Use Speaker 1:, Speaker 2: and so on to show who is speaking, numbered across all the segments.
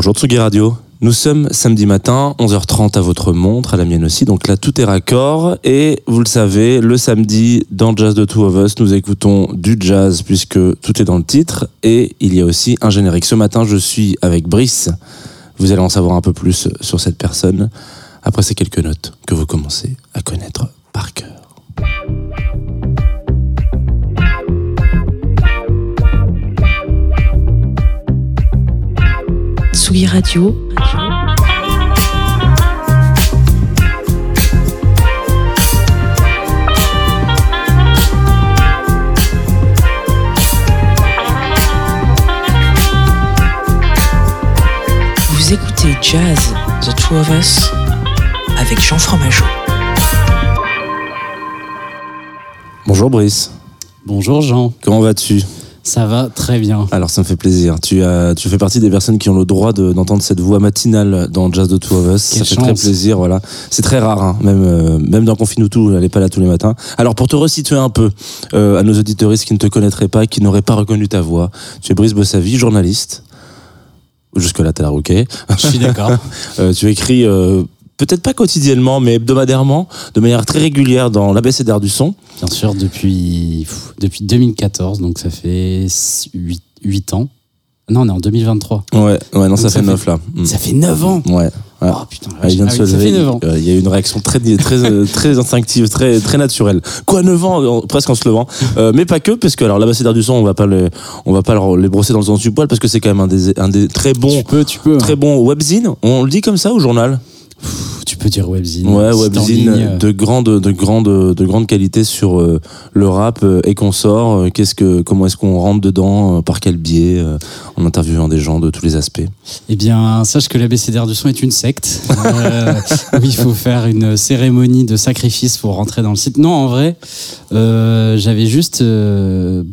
Speaker 1: Bonjour Tsugi Radio. Nous sommes samedi matin, 11h30 à votre montre, à la mienne aussi, donc là tout est raccord. Et vous le savez, le samedi, dans Jazz de Two of Us, nous écoutons du jazz puisque tout est dans le titre. Et il y a aussi un générique. Ce matin, je suis avec Brice. Vous allez en savoir un peu plus sur cette personne après ces quelques notes que vous commencez à connaître par cœur.
Speaker 2: Tsugi Radio. Vous écoutez Jazz, The Two of Us, avec Jean Fromageau.
Speaker 1: Bonjour Brice,
Speaker 3: Bonjour Jean,
Speaker 1: comment vas-tu?
Speaker 3: Ça va très bien.
Speaker 1: Alors ça me fait plaisir. Tu, as, tu fais partie des personnes qui ont le droit de- d'entendre cette voix matinale dans Jazz de Two of Us.
Speaker 3: Quelle
Speaker 1: ça fait très plaisir, voilà. C'est très rare, hein. même, euh, même dans Confine tout, elle n'est pas là tous les matins. Alors pour te resituer un peu euh, à nos auditeuristes qui ne te connaîtraient pas, qui n'auraient pas reconnu ta voix, tu es Brice Bossavi, journaliste. Jusque-là, t'as l'air ok.
Speaker 3: Je suis d'accord.
Speaker 1: Euh, tu écris peut-être pas quotidiennement, mais hebdomadairement, de manière très régulière dans l'ABCDR du son.
Speaker 3: Bien sûr, depuis, pff, depuis 2014, donc ça fait 8, ans. Non, on est en 2023.
Speaker 1: Ouais, ouais, non,
Speaker 3: Donc
Speaker 1: ça,
Speaker 3: ça
Speaker 1: fait
Speaker 3: fait-
Speaker 1: neuf là. Mm.
Speaker 3: Ça fait 9 ans
Speaker 1: Ouais. ouais.
Speaker 3: Oh putain,
Speaker 1: Ah, il vient de se
Speaker 3: oui, ça
Speaker 1: lever.
Speaker 3: fait 9 ans.
Speaker 1: Euh, Il y a une réaction très, très, euh, très instinctive, très, très naturelle. Quoi, 9 ans, presque en se levant. Euh, mais pas que, parce que alors l'ambassadeur du son, on va pas le, on va pas les brosser dans le sens du poil, parce que c'est quand même un des, un des très bons,
Speaker 3: Tu peux, tu peux.
Speaker 1: très bons webzines. On le dit comme ça au journal?
Speaker 3: Peux dire webzine.
Speaker 1: Ouais, webzine de grande, de grande, de grande qualité sur euh, le rap euh, et qu'on sort. euh, Qu'est-ce que, comment est-ce qu'on rentre dedans, euh, par quel biais, en interviewant des gens de tous les aspects?
Speaker 3: Eh bien, sache que l'ABCDR du son est une secte. où il faut faire une cérémonie de sacrifice pour rentrer dans le site. Non, en vrai, j'avais juste.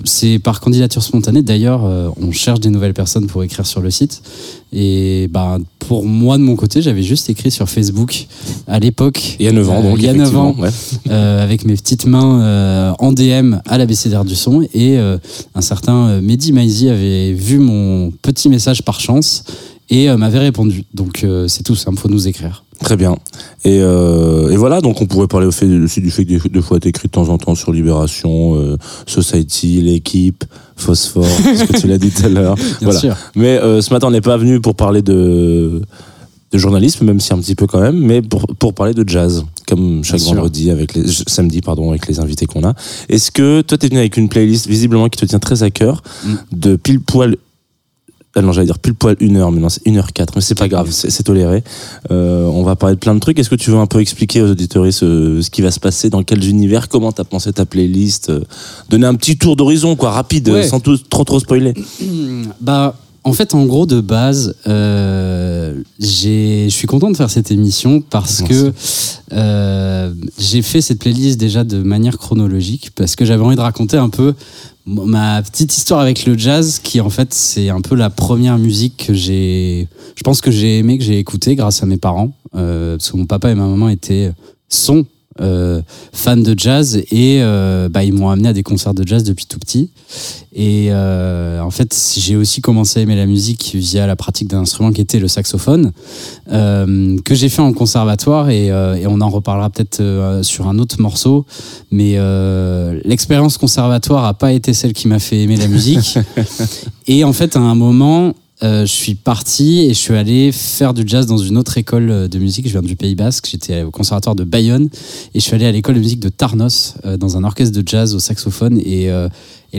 Speaker 3: c'est par candidature spontanée. D'ailleurs, on cherche des nouvelles personnes pour écrire sur le site. Et bah, pour moi, de mon côté, j'avais juste écrit sur Facebook à l'époque.
Speaker 1: Il y a 9 ans,
Speaker 3: Euh,
Speaker 1: donc
Speaker 3: il y a 9
Speaker 1: effectivement.
Speaker 3: ans.
Speaker 1: ouais.
Speaker 3: euh, avec mes petites mains euh, en DM à l'ABCDR du son et euh, un certain Mehdi Maizi avait vu mon petit message par chance et m'avait répondu. Donc c'est tout simple, faut nous écrire.
Speaker 1: Très bien. Et, euh, et voilà, donc on pourrait parler aussi du fait que des fois tu écris de temps en temps sur Libération, euh, Society, l'équipe, Phosphore, ce que tu l'as dit tout à l'heure. Voilà.
Speaker 3: sûr.
Speaker 1: Mais euh, ce matin, on n'est pas venu pour parler de, de journalisme, même si un petit peu quand même, mais pour, pour parler de jazz, comme chaque
Speaker 3: Bien sûr.
Speaker 1: vendredi, avec les, samedi, pardon, avec les invités qu'on a. Est-ce que toi, tu es venu avec une playlist visiblement qui te tient très à cœur,
Speaker 3: Mm.
Speaker 1: de pile poil. Ah non, j'allais dire pile poil une heure, mais non, c'est une heure quatre, mais c'est pas grave, c'est toléré. Euh, on va parler de plein de trucs. Est-ce que tu veux un peu expliquer aux auditeurs ce, ce qui va se passer, dans quels univers, comment t'as pensé ta playlist, euh, donner un petit tour d'horizon, quoi, rapide,
Speaker 3: Ouais.
Speaker 1: sans tout- trop trop spoiler.
Speaker 3: Bah, en fait, en gros, de base, euh, je suis content de faire cette émission parce
Speaker 1: Merci.
Speaker 3: que euh, j'ai fait cette playlist déjà de manière chronologique parce que j'avais envie de raconter un peu ma petite histoire avec le jazz qui en fait c'est un peu la première musique que j'ai je pense que j'ai aimé que j'ai écouté grâce à mes parents euh, parce que mon papa et ma maman étaient sont euh, fans de jazz et euh, bah, ils m'ont amené à des concerts de jazz depuis tout petit et euh, en fait, j'ai aussi commencé à aimer la musique via la pratique d'un instrument qui était le saxophone, euh, que j'ai fait en conservatoire et, et on en reparlera peut-être sur un autre morceau. Mais l'expérience conservatoire a pas été celle qui m'a fait aimer la musique. et en fait, à un moment, je suis parti et je suis allé faire du jazz dans une autre école de musique. Je viens du Pays Basque, j'étais au conservatoire de Bayonne et je suis allé à l'école de musique de Tarnos euh, dans un orchestre de jazz au saxophone et euh,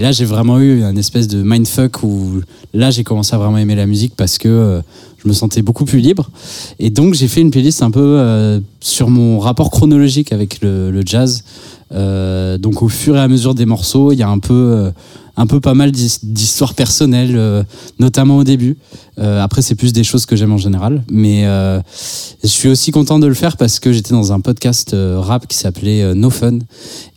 Speaker 3: là, j'ai vraiment eu un espèce de mindfuck où là, j'ai commencé à vraiment aimer la musique parce que euh, je me sentais beaucoup plus libre. Et donc, j'ai fait une playlist un peu euh, sur mon rapport chronologique avec le, jazz. Euh, donc, au fur et à mesure des morceaux, il y a un peu, euh, un peu pas mal d'his- d'histoires personnelles, euh, notamment au début. Euh, après, c'est plus des choses que j'aime en général. Mais euh, je suis aussi content de le faire parce que j'étais dans un podcast rap qui s'appelait No Fun.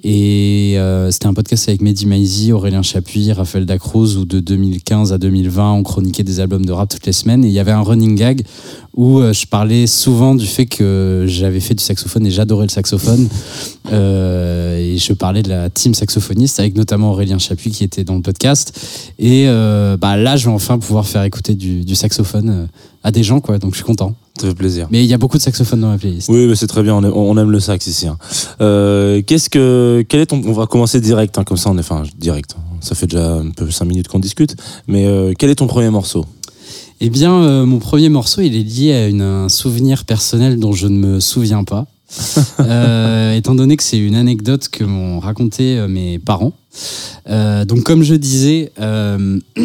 Speaker 3: Et c'était un podcast avec Mehdi Maizi, Aurélien Chapuis, Raphaël Dacruz, où de 2015 à 2020, on chroniquait des albums de rap toutes les semaines. Et il y avait un running gag où je parlais souvent du fait que j'avais fait du saxophone et j'adorais le saxophone. Et je parlais de la team saxophoniste avec notamment Aurélien Chapuis qui était dans le podcast. Et euh, bah, là, je vais enfin pouvoir faire écouter du, du saxophone euh, à des gens, quoi. Donc je suis content.
Speaker 1: Ça fait plaisir.
Speaker 3: Mais il y a beaucoup de saxophone dans ma playlist.
Speaker 1: Oui, mais c'est très bien. On aime, on aime le sax ici. hein. Euh, Qu'est-ce que, quel est ton, on va commencer direct, hein, comme ça on est, enfin, direct. Ça fait déjà un peu cinq minutes qu'on discute. Mais euh, quel est ton premier morceau?
Speaker 3: Eh bien, euh, mon premier morceau, il est lié à une- un souvenir personnel dont je ne me souviens pas. Étant donné que c'est une anecdote que m'ont raconté mes parents. Euh, donc, comme je disais, euh,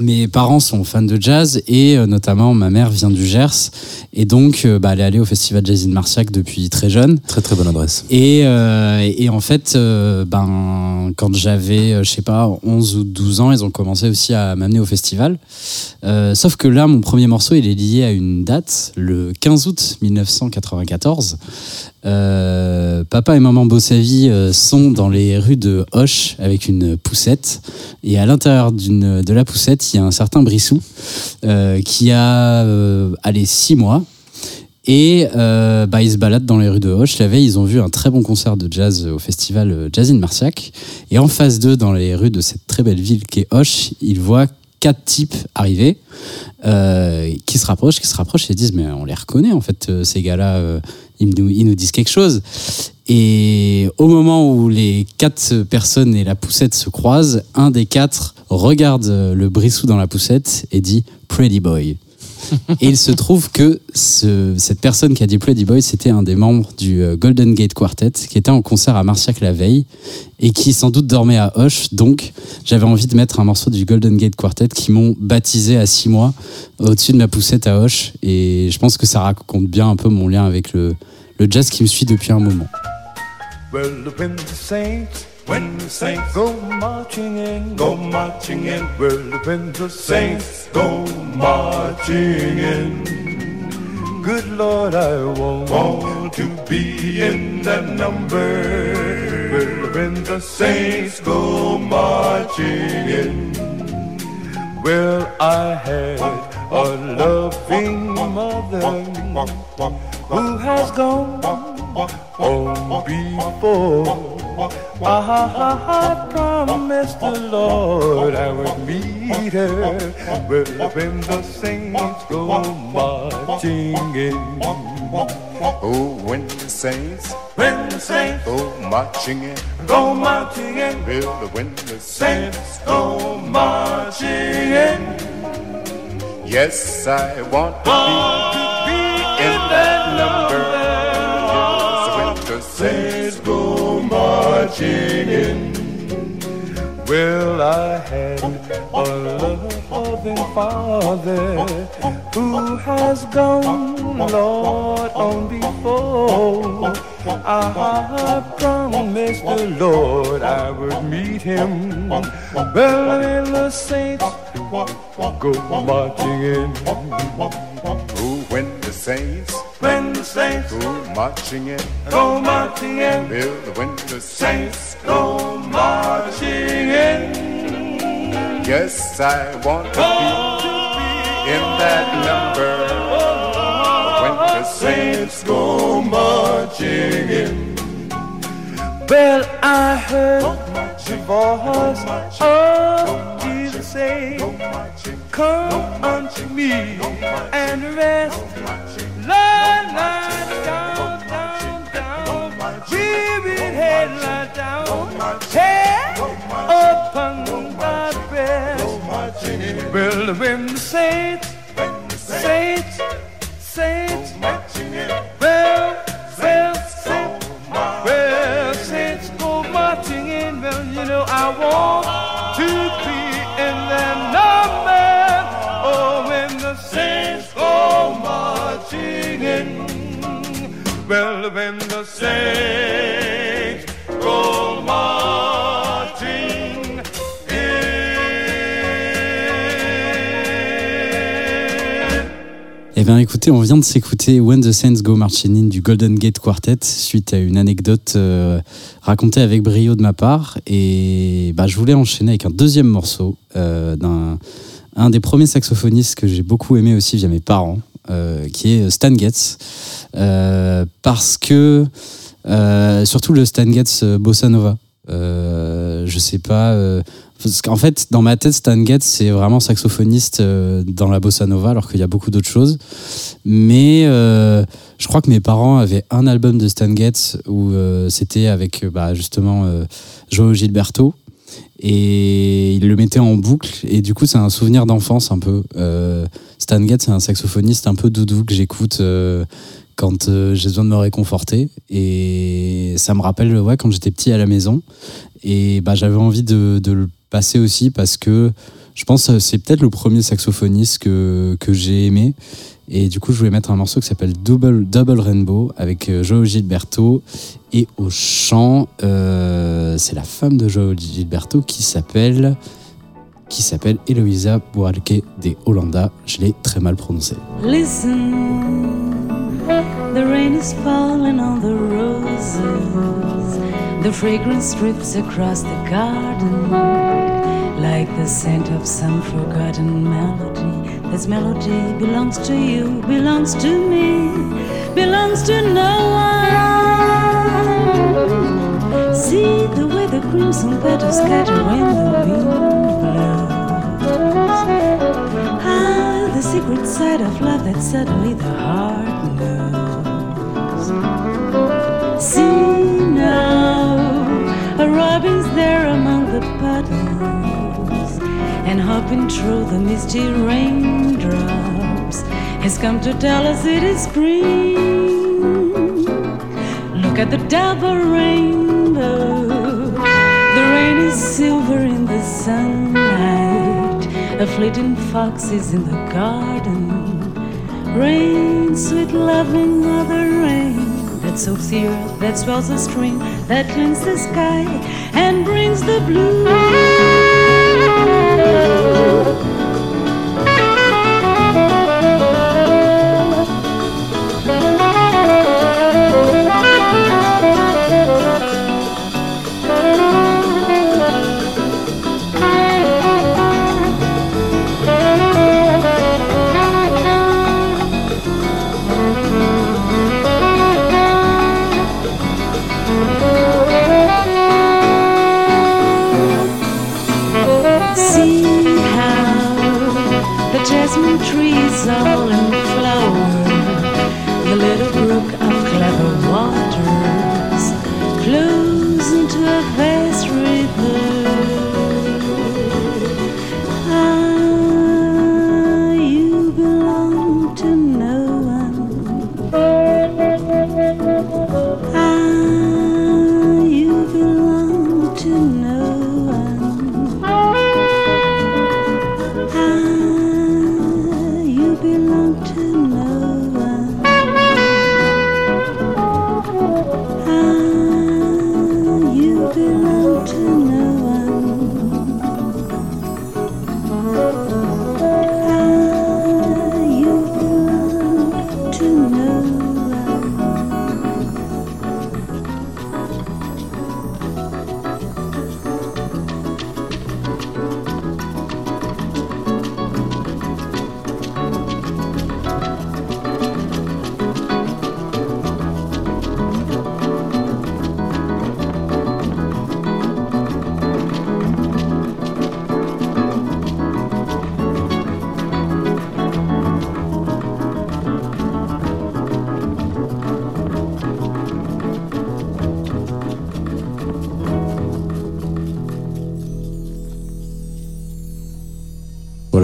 Speaker 3: mes parents sont fans de jazz et euh, notamment ma mère vient du Gers et donc euh, bah, elle est allée au festival Jazz in Marciac depuis très jeune.
Speaker 1: Très très bonne adresse.
Speaker 3: Et, euh, et en fait, ben, quand j'avais, je sais pas, 11 ou 12 ans, ils ont commencé aussi à m'amener au festival. Sauf que là, mon premier morceau, il est lié à une date, le 15 août 1994. Euh, papa et maman Bossavi euh, sont dans les rues de Hoche avec une poussette. Et à l'intérieur de la poussette, il y a un certain Brissou euh, qui a, euh, allez, 6 mois. Et bah, ils se baladent dans les rues de Hoche. La veille, ils ont vu un très bon concert de jazz au festival Jazz in Marciac. Et en face d'eux, dans les rues de cette très belle ville qu'est Hoche, ils voient quatre types arriver euh, qui se rapprochent, qui se rapprochent et disent mais on les reconnaît en fait ces gars-là, ils, nous, ils nous disent quelque chose. Et au moment où les quatre personnes et la poussette se croisent, un des quatre regarde le brissou dans la poussette et dit Pretty Boy. Et il se trouve que ce- cette personne qui a dit Pretty Boy, c'était un des membres du euh, Golden Gate Quartet qui était en concert à Marciac la veille et qui sans doute dormait à Hoche. Donc j'avais envie de mettre un morceau du Golden Gate Quartet qui m'ont baptisé à six mois au-dessus de ma poussette à Hoche. Et je pense que ça raconte bien un peu mon lien avec le, le jazz qui me suit depuis un moment.
Speaker 4: Well, when the saints, when the saints go marching in, go marching in. Well, when the saints go marching in. Good Lord, I want, want to be in that number. Well, when the saints go marching in. Well, I had a loving mother who has gone on before. I promised the Lord I would meet her. When the saints go marching in.
Speaker 5: Oh, when the saints
Speaker 4: When the saints
Speaker 5: go marching in,
Speaker 4: go marching in.
Speaker 5: well, when the Saints
Speaker 4: go marching in.
Speaker 5: yes, I want to be
Speaker 4: marching in. Well, I had a loving father who has gone, Lord, on before. I have promised the Lord I would meet him. Well, the saints go marching in.
Speaker 5: Oh, when the saints
Speaker 4: When the saints
Speaker 5: go marching in,
Speaker 4: go marching in.
Speaker 5: when the saints,
Speaker 4: Saints go marching in.
Speaker 5: yes, I want to be in that number. Oh, oh, oh, when the saints
Speaker 4: go marching in. Well, I heard the voice of Jesus say, Come unto me and rest. Lie, lie down, down, down. Weary head, lie down. Head upon thy breast. Well, when the saints, saints, saints, well, well, saints, well, you know, I want to be in that number. Oh, when the saints go marching in. Well, when the saints
Speaker 3: Eh bien, écoutez, on vient de s'écouter When the Saints Go Marching In du Golden Gate Quartet suite à une anecdote euh, racontée avec brio de ma part. Et bah, je voulais enchaîner avec un deuxième morceau euh, d'un un des premiers saxophonistes que j'ai beaucoup aimé aussi via mes parents, euh, qui est Stan Getz. Parce que, surtout le Stan Getz Bossa Nova. Je sais pas. euh, parce qu'en fait, dans ma tête, Stan Getz, c'est vraiment saxophoniste euh, dans la bossa nova, alors qu'il y a beaucoup d'autres choses. Mais euh, je crois que mes parents avaient un album de Stan Getz où c'était avec bah, justement Joe Gilberto. Et ils le mettaient en boucle. Et du coup, c'est un souvenir d'enfance un peu. Stan Getz, c'est un saxophoniste un peu doudou que j'écoute quand euh, j'ai besoin de me réconforter. Et ça me rappelle ouais, quand j'étais petit à la maison. Et bah, j'avais envie de, le passer aussi parce que je pense que c'est peut-être le premier saxophoniste que, que j'ai aimé. Et du coup, je voulais mettre un morceau qui s'appelle Double, Double Rainbow avec euh, Joe Gilberto. Et au chant, euh, c'est la femme de Joe Gilberto qui s'appelle qui s'appelle Eloisa Buarque de Hollanda. Je l'ai très mal prononcé.
Speaker 6: Listen, the rain is falling on the roses. The fragrance drips across the garden like the scent of some forgotten melody. This melody belongs to you, belongs to me, belongs to no one. See the way the crimson petals scatter when the wind blows. Ah, the secret side of love that suddenly the heart knows. See now, a robin's there among the puddles, and hopping through the misty raindrops has come to tell us it is spring. Look at the double rainbow. The rain is silver in the sunlight. A flitting fox is in the garden. Rain, sweet loving mother rain. The earth, that swells the stream, that cleans the sky and brings the blue.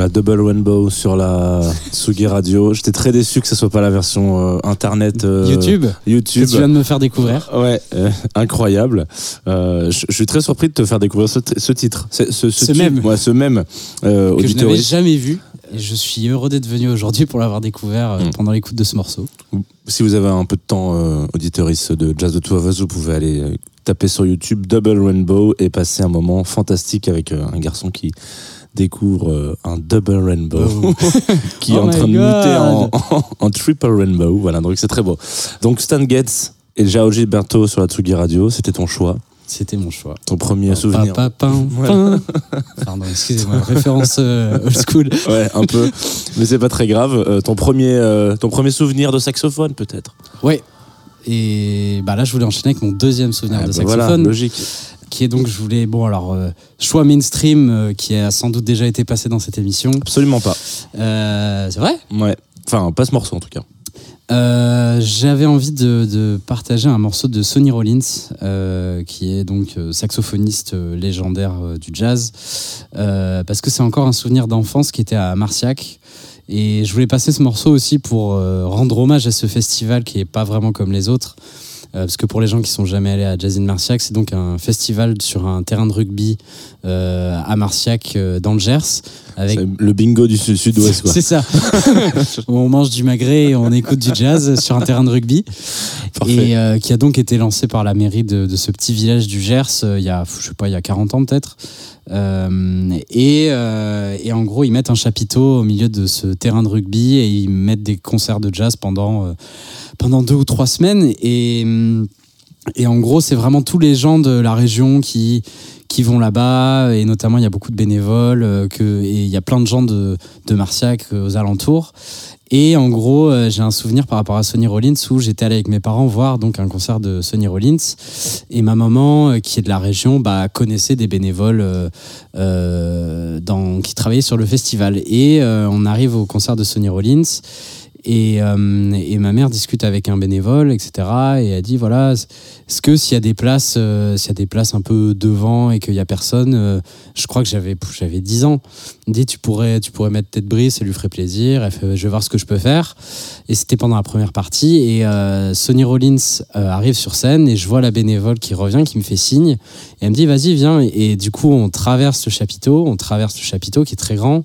Speaker 1: Double Rainbow sur la Tsugi Radio. J'étais très déçu que ce soit pas la version euh, internet euh,
Speaker 3: YouTube,
Speaker 1: YouTube.
Speaker 3: que tu viens de me faire découvrir.
Speaker 1: Ouais, euh, incroyable. Je suis très surpris de te faire découvrir ce, titre. Ce, ce,
Speaker 3: Ce
Speaker 1: tube,
Speaker 3: même.
Speaker 1: ouais, ce même
Speaker 3: que je n'avais jamais vu. Et je suis heureux d'être venu aujourd'hui pour l'avoir découvert
Speaker 1: Mm.
Speaker 3: pendant l'écoute de ce morceau.
Speaker 1: Si vous avez un peu de temps, euh, auditeuriste de Jazz de Two of Us, vous pouvez aller euh, taper sur YouTube Double Rainbow et passer un moment fantastique avec euh, un garçon qui découvre euh, un Double Rainbow
Speaker 3: Oh.
Speaker 1: qui est
Speaker 3: Oh
Speaker 1: en train de muter en,
Speaker 3: God.
Speaker 1: en- en Triple Rainbow. Voilà, donc c'est très beau. Donc Stan Getz et Jao Gilberto sur la Tsugi Radio, c'était ton choix,
Speaker 3: C'était mon choix.
Speaker 1: ton premier souvenir.
Speaker 3: Pa, pa, pin, pin. Pardon, excusez-moi, référence euh, old school.
Speaker 1: Ouais, un peu, mais c'est pas très grave. Euh, ton premier, euh, ton premier souvenir de saxophone, peut-être?
Speaker 3: Ouais. Et bah là, je voulais enchaîner avec mon deuxième souvenir
Speaker 1: Ah
Speaker 3: de
Speaker 1: bah voilà,
Speaker 3: saxophone.
Speaker 1: logique.
Speaker 3: qui est donc, je voulais, bon, alors, euh, choix mainstream euh, qui a sans doute déjà été passé dans cette émission.
Speaker 1: Absolument pas.
Speaker 3: Euh, c'est vrai
Speaker 1: Ouais. Enfin, pas ce morceau en tout cas.
Speaker 3: Euh, J'avais envie de, de partager un morceau de Sonny Rollins, euh, qui est donc saxophoniste légendaire du jazz, euh, parce que c'est encore un souvenir d'enfance qui était à Marciac. Et je voulais passer ce morceau aussi pour euh, rendre hommage à ce festival qui est pas vraiment comme les autres. Euh, parce que pour les gens qui sont jamais allés à Jazz in Marciac, c'est donc un festival sur un terrain de rugby euh, à Marciac dans le Gers. Avec
Speaker 1: le bingo du sud- sud-ouest
Speaker 3: c'est ça. On mange du magret et on écoute du jazz sur un terrain de rugby.
Speaker 1: Parfait.
Speaker 3: Et euh, qui a donc été lancé par la mairie de, de ce petit village du Gers euh, il y a, je sais pas, il y a 40 ans peut-être. Euh, et, euh, et en gros, ils mettent un chapiteau au milieu de ce terrain de rugby et ils mettent des concerts de jazz pendant, euh, pendant deux ou trois semaines. Et, et en gros, c'est vraiment tous les gens de la région qui, qui vont là-bas, et notamment il y a beaucoup de bénévoles, euh, et il y a plein de gens de, de Marciac euh, aux alentours. Et en gros, euh, j'ai un souvenir par rapport à Sonny Rollins où j'étais allé avec mes parents voir donc un concert de Sonny Rollins et ma maman qui est de la région bah, connaissait des bénévoles qui travaillaient sur le festival et on arrive au concert de Sonny Rollins et, euh, et ma mère discute avec un bénévole etc et elle dit voilà est-ce que s'il y a des places euh, s'il y a des places un peu devant et qu'il y a personne euh, je crois que j'avais j'avais 10 ans. Dit tu pourrais tu pourrais mettre tête brise ça lui ferait plaisir je vais voir ce que je peux faire. Et c'était pendant la première partie et Sonny Rollins arrive sur scène et je vois la bénévole qui revient qui me fait signe. Et elle me dit vas-y viens. Et, et du coup on traverse le chapiteau on traverse le chapiteau qui est très grand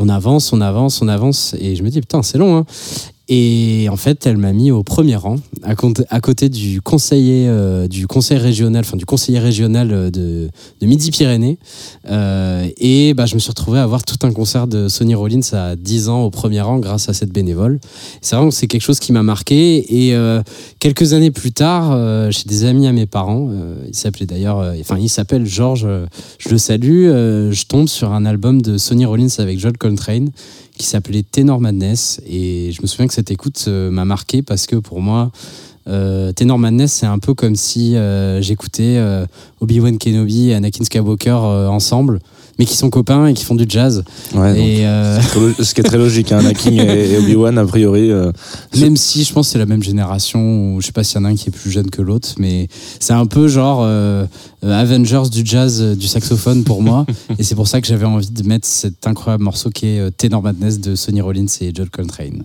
Speaker 3: on avance on avance on avance et je me dis putain c'est long hein et en fait, elle m'a mis au premier rang, à, côté- du conseiller, euh, du conseil régional, enfin du conseiller régional euh, de, Midi-Pyrénées. Euh, et bah, je me suis retrouvé à voir tout un concert de Sonny Rollins à 10 ans au premier rang grâce à cette bénévole. C'est vraiment c'est quelque chose qui m'a marqué. Et quelques années plus tard, chez des amis à mes parents, il s'appelait d'ailleurs, enfin il s'appelle Georges, je le salue, je tombe sur un album de Sonny Rollins avec John Coltrane qui s'appelait Tenor Madness. Et je me souviens que cette écoute euh, m'a marqué parce que pour moi euh, Tenor Madness c'est un peu comme si euh, j'écoutais euh, Obi-Wan Kenobi et Anakin Skywalker ensemble mais qui sont copains et qui font du jazz.
Speaker 1: Ouais,
Speaker 3: et euh,
Speaker 1: ce qui est très logique, hein, Anakin et et Obi-Wan, a priori. euh,
Speaker 3: même si je pense que c'est la même génération ou je sais pas s'il y en a un qui est plus jeune que l'autre mais c'est un peu genre euh, Avengers du jazz du saxophone pour moi. Et c'est pour ça que j'avais envie de mettre cet incroyable morceau qui est Tenor Madness de Sonny Rollins et John Coltrane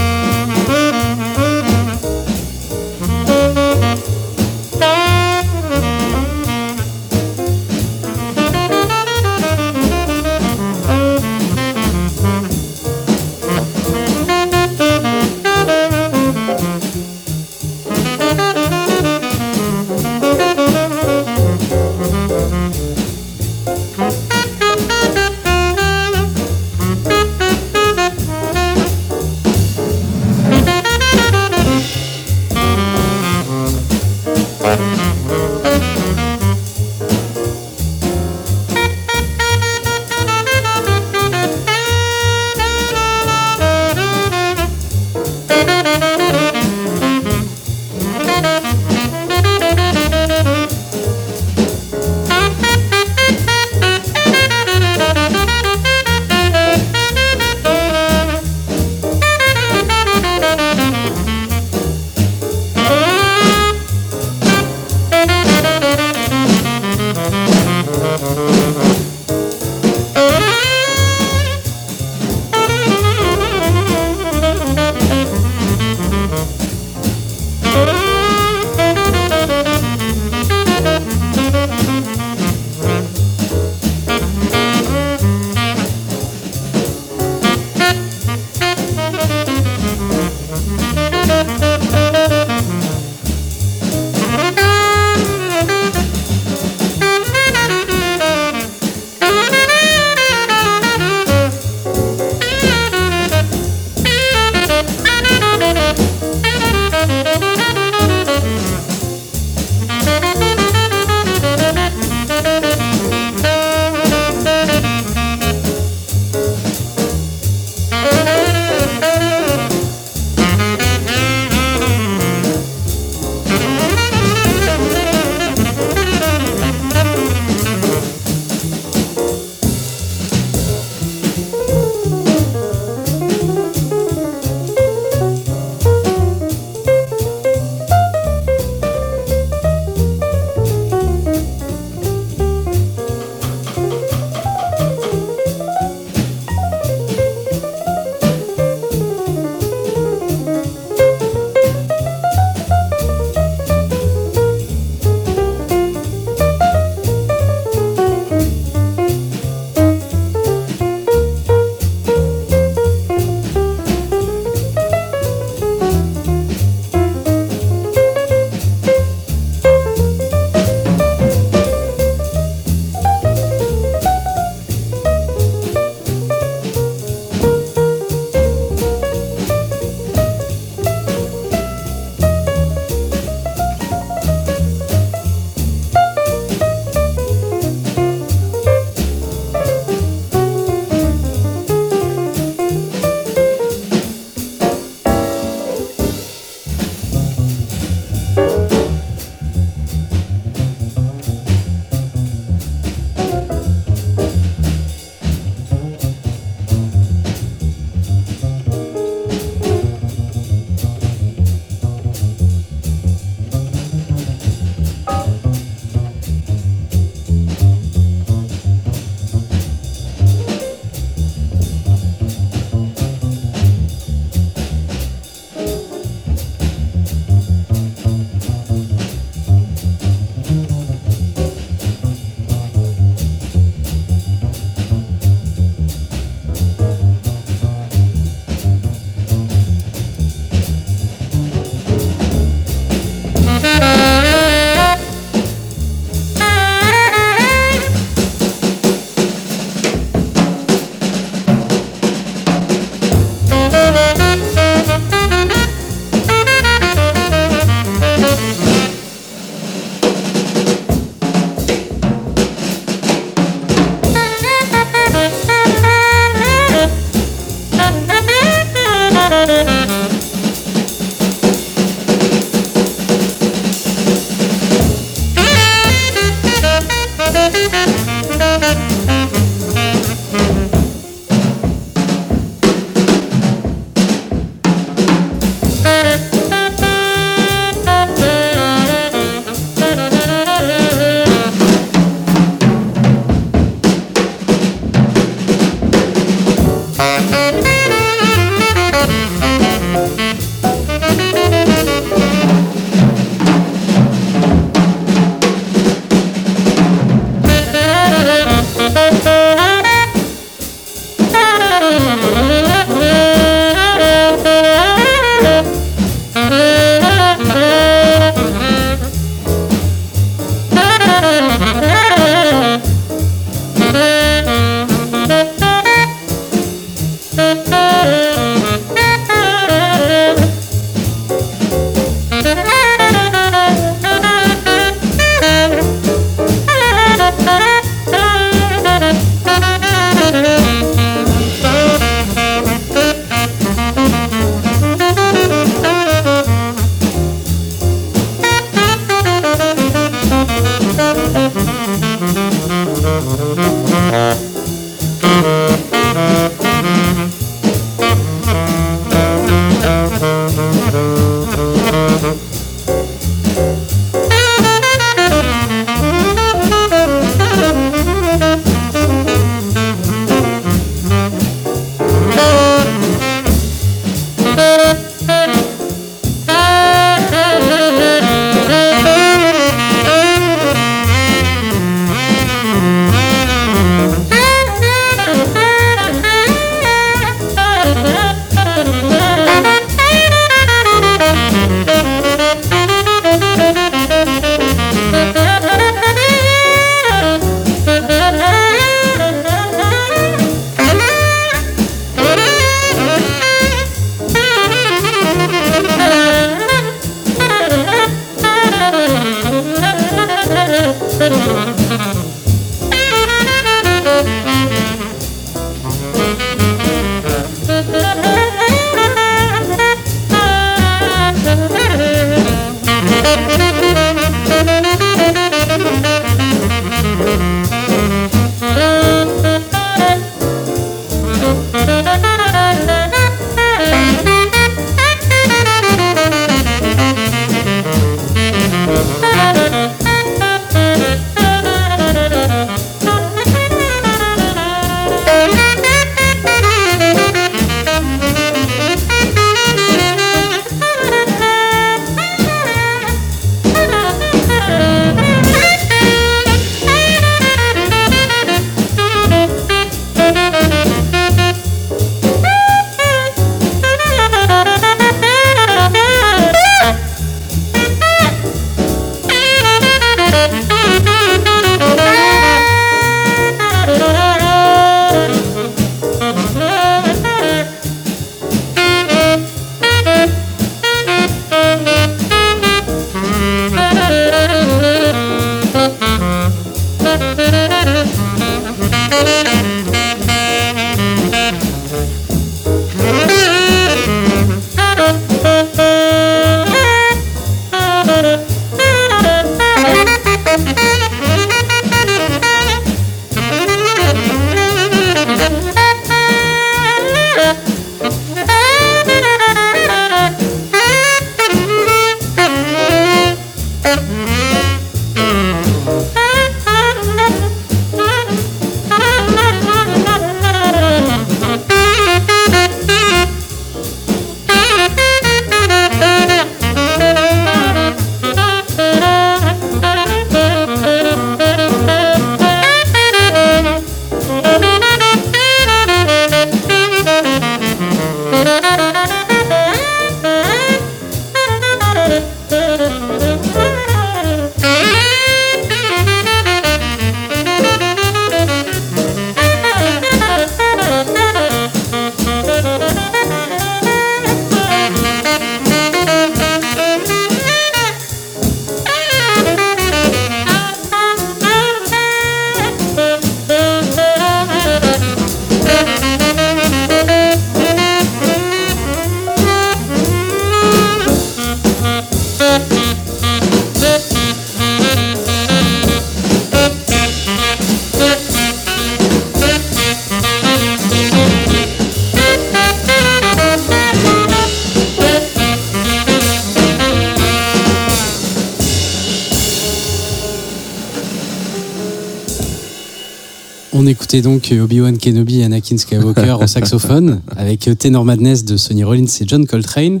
Speaker 3: Donc Obi-Wan Kenobi et Anakin Skywalker au saxophone avec Tenor Madness de Sonny Rollins et John Coltrane.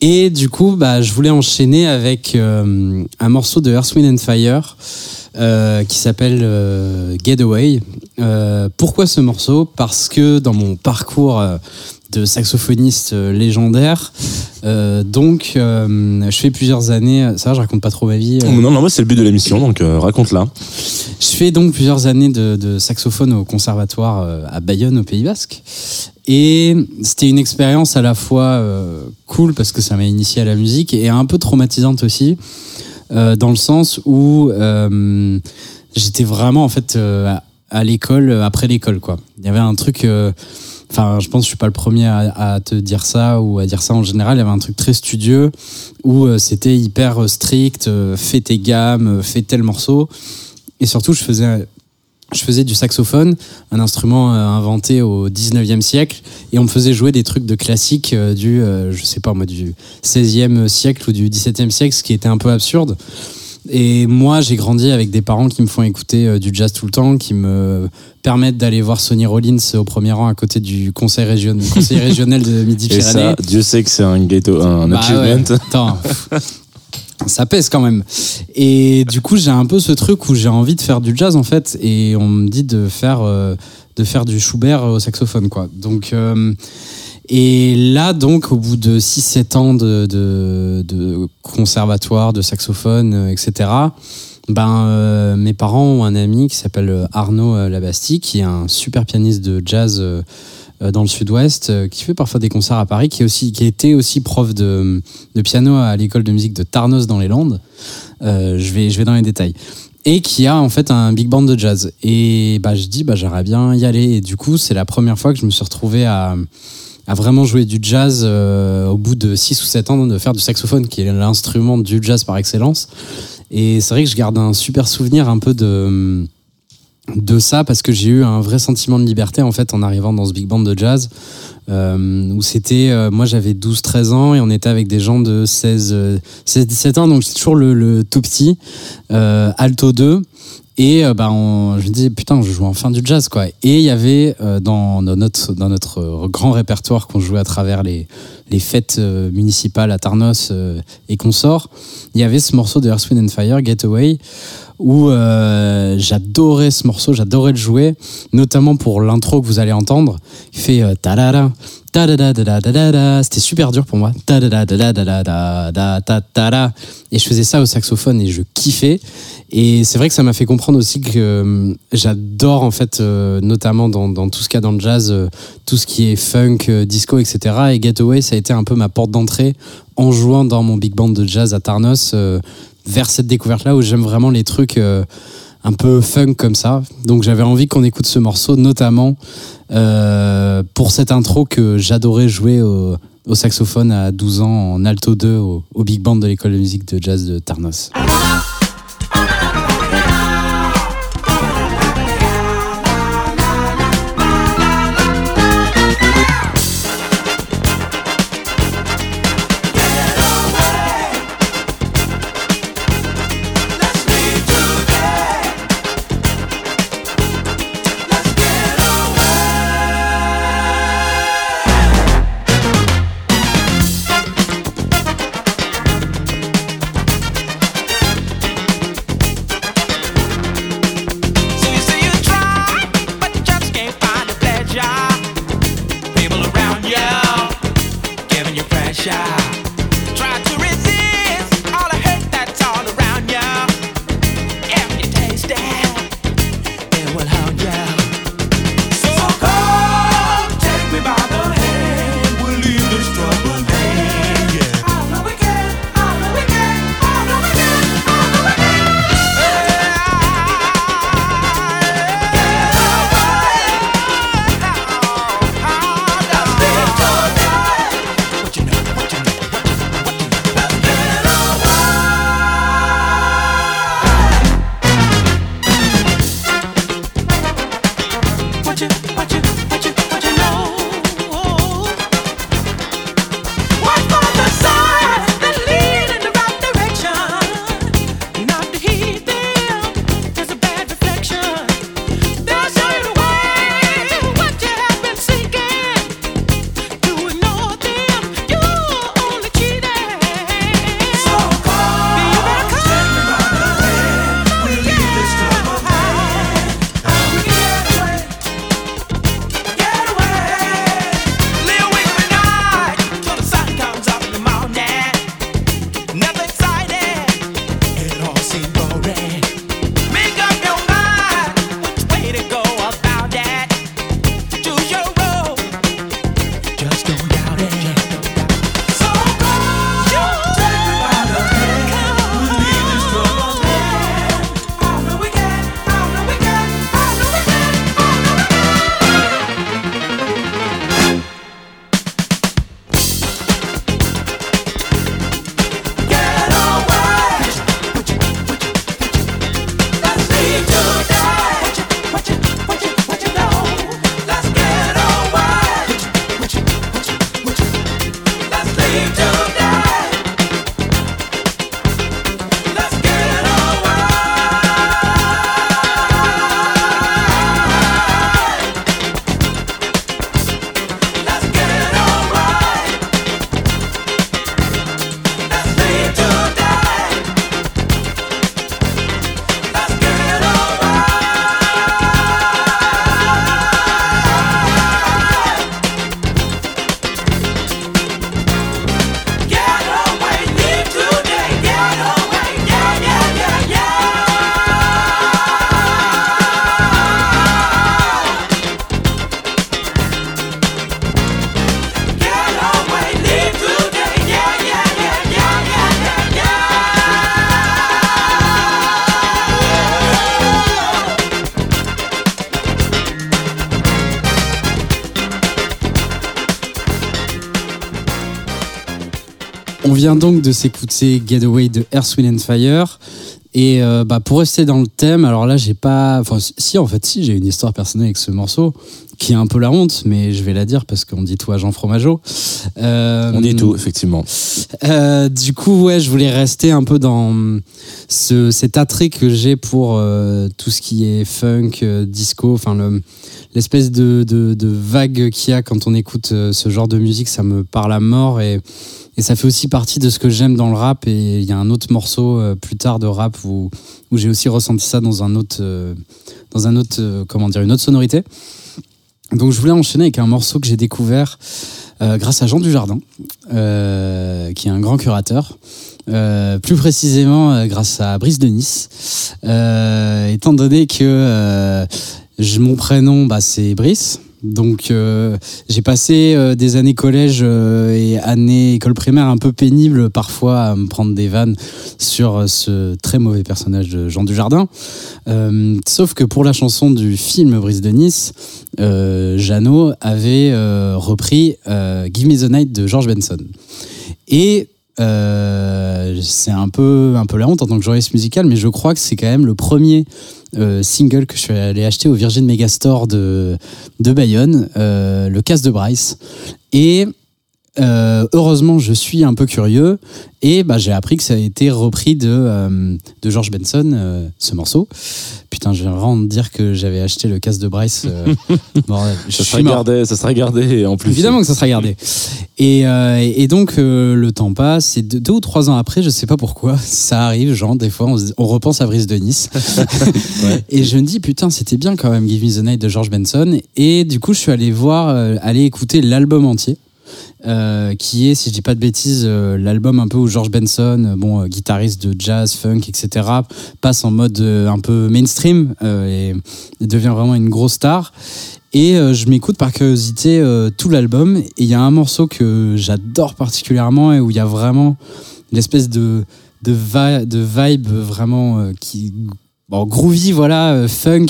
Speaker 3: Et du coup, bah, je voulais enchaîner avec euh, un morceau de Earth, Wind and Fire euh, qui s'appelle euh, Getaway. Euh, pourquoi ce morceau? Parce que dans mon parcours euh, de saxophoniste euh, légendaire, euh, donc euh, je fais plusieurs années. Ça, va, je raconte pas trop ma vie. euh,
Speaker 1: Non, non, moi c'est le but de l'émission, donc raconte-la.
Speaker 3: je fais donc plusieurs années de, de saxophone au conservatoire à Bayonne, au Pays Basque. Et c'était une expérience à la fois cool parce que ça m'a initié à la musique et un peu traumatisante aussi, dans le sens où j'étais vraiment en fait à, à l'école après l'école quoi. Il y avait un truc. Enfin, je pense que je suis pas le premier à, te dire ça ou à dire ça en général. Il y avait un truc très studieux où euh, c'était hyper euh, strict, euh, fais tes gammes, fais tel morceau. Et surtout, je faisais je faisais du saxophone, un instrument inventé au 19e siècle, et on me faisait jouer des trucs de classique du, je sais pas moi, du 16e siècle ou du 17e siècle, ce qui était un peu absurde. Et moi, j'ai grandi avec des parents qui me font écouter euh, du jazz tout le temps, qui me permettent d'aller voir Sonny Rollins au premier rang à côté du conseil, région- conseil régional de Midi-Pyrénées.
Speaker 1: Dieu sait que c'est un ghetto, un
Speaker 3: Bah
Speaker 1: achievement.
Speaker 3: ouais, attends. Ça pèse quand même. Et du coup, j'ai un peu ce truc où j'ai envie de faire du jazz en fait, et on me dit de faire euh, de faire du Schubert au saxophone quoi. Donc euh, et là donc au bout de 6-7 ans de, conservatoire, de saxophone, euh, etc. Ben euh, mes parents ont un ami qui s'appelle euh, Arnaud Labastie, qui est un super pianiste de jazz. dans le sud-ouest, qui fait parfois des concerts à Paris, qui, est aussi, été aussi prof de, piano à l'école de musique de Tarnos dans les Landes. Je, vais, je vais dans les détails. Et qui a en fait un big band de jazz. Et bah, je dis, bah, j'aimerais bien y aller. Et du coup, c'est la première fois que je me suis retrouvé à, à vraiment jouer du jazz euh, au bout de 6 ou 7 ans de faire du saxophone, qui est l'instrument du jazz par excellence. Et c'est vrai que je garde un super souvenir un peu de de ça parce que j'ai eu un vrai sentiment de liberté en fait en arrivant dans ce big band de jazz euh, où c'était euh, moi j'avais 12 13 ans et on était avec des gens de 16 euh, 16 17 ans donc j'étais toujours le, tout petit alto 2 et bah, je me disais putain je joue enfin du jazz quoi. Et il y avait dans, notre dans notre grand répertoire qu'on jouait à travers les les fêtes municipales à Tarnos et consorts il y avait ce morceau de Earth Wind and Fire Getaway où euh, j'adorais ce morceau, j'adorais le jouer, notamment pour l'intro que vous allez entendre, qui fait euh, ta c'était super dur pour moi. Et je faisais ça au saxophone et je kiffais. Et c'est vrai que ça m'a fait comprendre aussi que euh, j'adore, en fait, euh, notamment dans, dans tout ce qu'il y a dans le jazz, euh, tout ce qui est funk, disco, etc. Et Getaway, ça a été un peu ma porte d'entrée en jouant dans mon big band de jazz à Tarnos vers cette découverte-là où j'aime vraiment les trucs euh, un peu funk comme ça. Donc j'avais envie qu'on écoute ce morceau, notamment euh, pour cette intro que j'adorais jouer au, saxophone à 12 ans en alto 2 au, au big band de l'école de musique de jazz de Tarnos. Donc de s'écouter Getaway de Earth, Wind and Fire. Et euh, bah, pour rester dans le thème, alors là, j'ai pas. Enfin, si, en fait, si, j'ai une histoire personnelle avec ce morceau qui est un peu la honte, mais je vais la dire parce qu'on dit tout à Jean Fromageau. Euh,
Speaker 1: On dit tout, effectivement.
Speaker 3: euh, du coup, ouais, je voulais rester un peu dans ce, cet attrait que j'ai pour tout ce qui est funk, disco, enfin le- l'espèce de, de, de vague qu'il y a quand on écoute ce genre de musique, ça me parle à mort et, et ça fait aussi partie de ce que j'aime dans le rap. Et il y a un autre morceau euh, plus tard de rap où, j'ai aussi ressenti ça dans un autre, euh, dans un autre, euh, comment dire, une autre sonorité. Donc je voulais enchaîner avec un morceau que j'ai découvert grâce à Jean Dujardin, qui est un grand curateur. Plus précisément grâce à Brice de Nice, étant donné que mon prénom bah, c'est Brice. Donc euh, j'ai passé euh, des années collège euh, et années école primaire un peu pénibles parfois à me prendre des vannes sur ce très mauvais personnage de Jean Dujardin. Sauf que pour la chanson du film Brice de Nice, Jeannot avait repris Give Me the Night de George Benson. Et c'est un peu, un peu la honte en tant que journaliste musical, mais je crois que c'est quand même le premier euh, single que je suis allé acheter au Virgin Megastore de, Bayonne, euh, le casse de Bryce. Et euh, heureusement, je suis un peu curieux et bah, j'ai appris que ça a été repris de, euh, de George Benson, euh, ce morceau. Putain, je viens vraiment de dire que j'avais acheté le casse de Bryce.
Speaker 1: Ça sera gardé, ça sera gardé en plus.
Speaker 3: Évidemment que ça sera gardé. Et, et donc, le temps passe, et deux, deux ou trois ans après, je sais pas pourquoi, ça arrive, genre, des fois, on, se- on repense à Brice de Nice. Et je me dis, putain, c'était bien quand même Give Me the Night de George Benson. Et du coup, je suis allé voir, aller écouter l'album entier. Euh, qui est, si je dis pas de bêtises, euh, l'album un peu où George Benson, euh, bon, guitariste de jazz, funk, etc., passe en mode un peu mainstream euh, et devient vraiment une grosse star. Et je m'écoute par curiosité tout l'album. Et il y a un morceau que j'adore particulièrement et où il y a vraiment l'espèce de, de, vi- de vibe vraiment qui. Bon, groovy, voilà, euh, funk,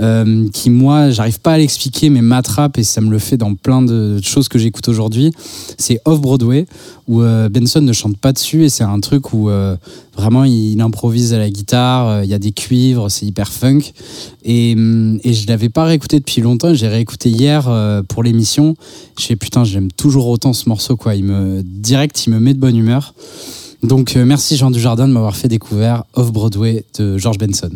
Speaker 3: euh, qui moi, j'arrive pas à l'expliquer, mais m'attrape et ça me le fait dans plein de choses que j'écoute aujourd'hui. C'est Off-Broadway, où euh, Benson ne chante pas dessus et c'est un truc où vraiment il, improvise à la guitare, il y a des cuivres, c'est hyper funk. Et, hum, et je l'avais pas réécouté depuis longtemps. J'ai réécouté hier pour l'émission. Je fais putain, j'aime toujours autant ce morceau quoi. Il me direct, il me met de bonne humeur. Donc euh, merci Jean Dujardin de m'avoir fait découvrir Off Broadway de George Benson.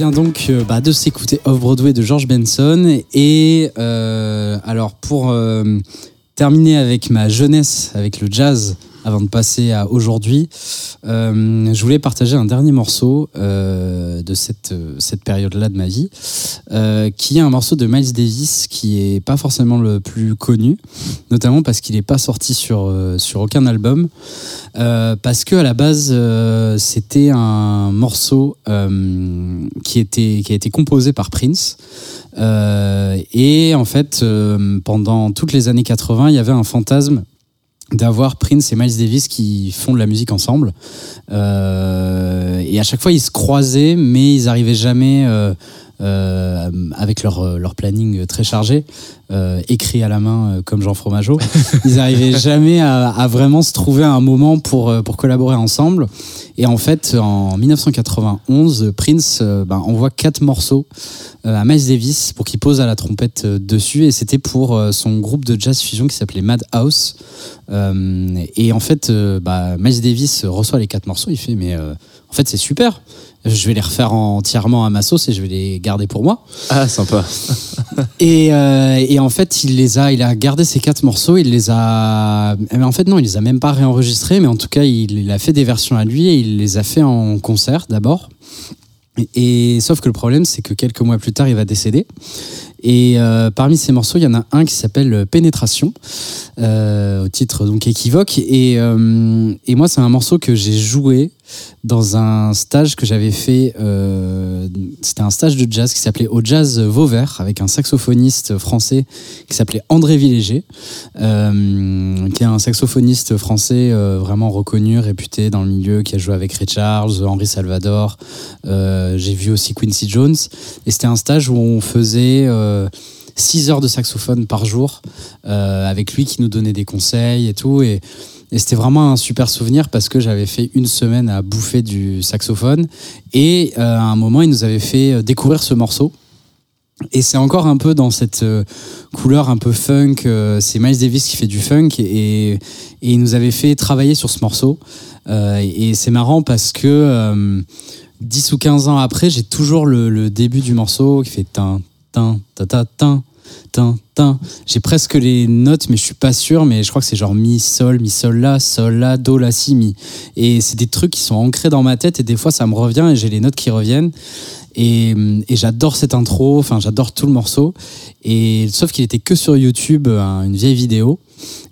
Speaker 3: Vient donc euh, bah, de s'écouter Off-Broadway de George Benson. Et euh, alors, pour euh, terminer avec ma jeunesse, avec le jazz, avant de passer à aujourd'hui, je voulais partager un dernier morceau de cette, cette période-là de ma vie, euh, qui est un morceau de Miles Davis qui est pas forcément le plus connu, notamment parce qu'il n'est pas sorti sur, euh, sur aucun album, euh, parce que à la base c'était un morceau qui, était, qui a été composé par Prince. Et en fait, pendant toutes les années 80, il y avait un fantasme d'avoir Prince et Miles Davis qui font de la musique ensemble. Et à chaque fois, ils se croisaient, mais ils arrivaient jamais euh, avec leur, leur planning très chargé, euh, écrit à la main euh, comme Jean Fromageau. ils arrivaient jamais à, à vraiment se trouver un moment pour, euh, pour collaborer ensemble. Et en fait, en 1991, Prince euh, ben, envoie quatre morceaux euh, à Miles Davis pour qu'il pose à la trompette euh, dessus. Et c'était pour euh, son groupe de jazz fusion qui s'appelait Madhouse. Euh, et en fait, euh, bah, Miles Davis reçoit les quatre morceaux. Il fait, mais euh, en fait, c'est super. Je vais les refaire entièrement à ma sauce et je vais les garder pour moi.
Speaker 1: Ah, sympa.
Speaker 3: Et, euh, et en fait, il les a, il a gardé ces quatre morceaux, il les a, mais en fait non, il les a même pas réenregistrés, mais en tout cas, il, il a fait des versions à lui et il les a fait en concert d'abord. Et, et sauf que le problème, c'est que quelques mois plus tard, il va décéder. Et euh, parmi ces morceaux, il y en a un qui s'appelle Pénétration, euh, au titre donc équivoque. Et, et moi, c'est un morceau que j'ai joué dans un stage que j'avais fait. euh, C'était un stage de jazz qui s'appelait Au Jazz Vauvert, avec un saxophoniste français qui s'appelait André Villéger, euh, qui est un saxophoniste français euh, vraiment reconnu, réputé dans le milieu, qui a joué avec Ray Charles, Henri Salvador. J'ai vu aussi Quincy Jones. Et c'était un stage où on faisait euh, 6 heures de saxophone par jour, avec lui qui nous donnait des conseils et tout. Et, et c'était vraiment un super souvenir parce que j'avais fait une semaine à bouffer du saxophone. Et euh, à un moment, il nous avait fait euh, découvrir ce morceau. Et c'est encore un peu dans cette euh, couleur un peu funk. c'est Miles Davis qui fait du funk et, il nous avait fait travailler sur ce morceau. Et c'est marrant parce que euh, 10 ou 15 ans après, j'ai toujours le, le début du morceau qui fait tin, tin, ta, ta, tin, tin, tin. J'ai presque les notes, mais je suis pas sûr. Mais je crois que c'est genre mi, sol, mi, sol, la, sol, la, do, la, si, mi. Et c'est des trucs qui sont ancrés dans ma tête et des fois ça me revient et j'ai les notes qui reviennent. Et, j'adore cette intro, enfin j'adore tout le morceau. Et sauf qu'il était que sur YouTube, un- une vieille vidéo.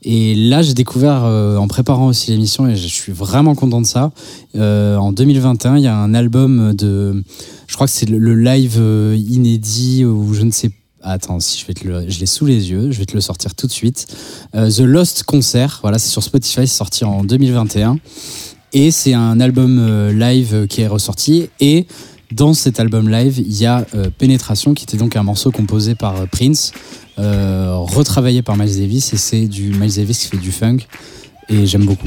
Speaker 3: Et là, j'ai découvert euh, en préparant aussi l'émission et je suis vraiment content de ça. Euh, en 2021, il y a un album de, je crois que c'est le, le live euh, inédit ou je ne sais. Attends, si je vais te le, je l'ai sous les yeux, je vais te le sortir tout de suite. Euh, The Lost Concert, voilà, c'est sur Spotify, c'est sorti en 2021 et c'est un album euh, live euh, qui est ressorti et dans cet album live, il y a Pénétration, qui était donc un morceau composé par Prince, retravaillé par Miles Davis, et c'est du Miles Davis qui fait du funk, et j'aime beaucoup.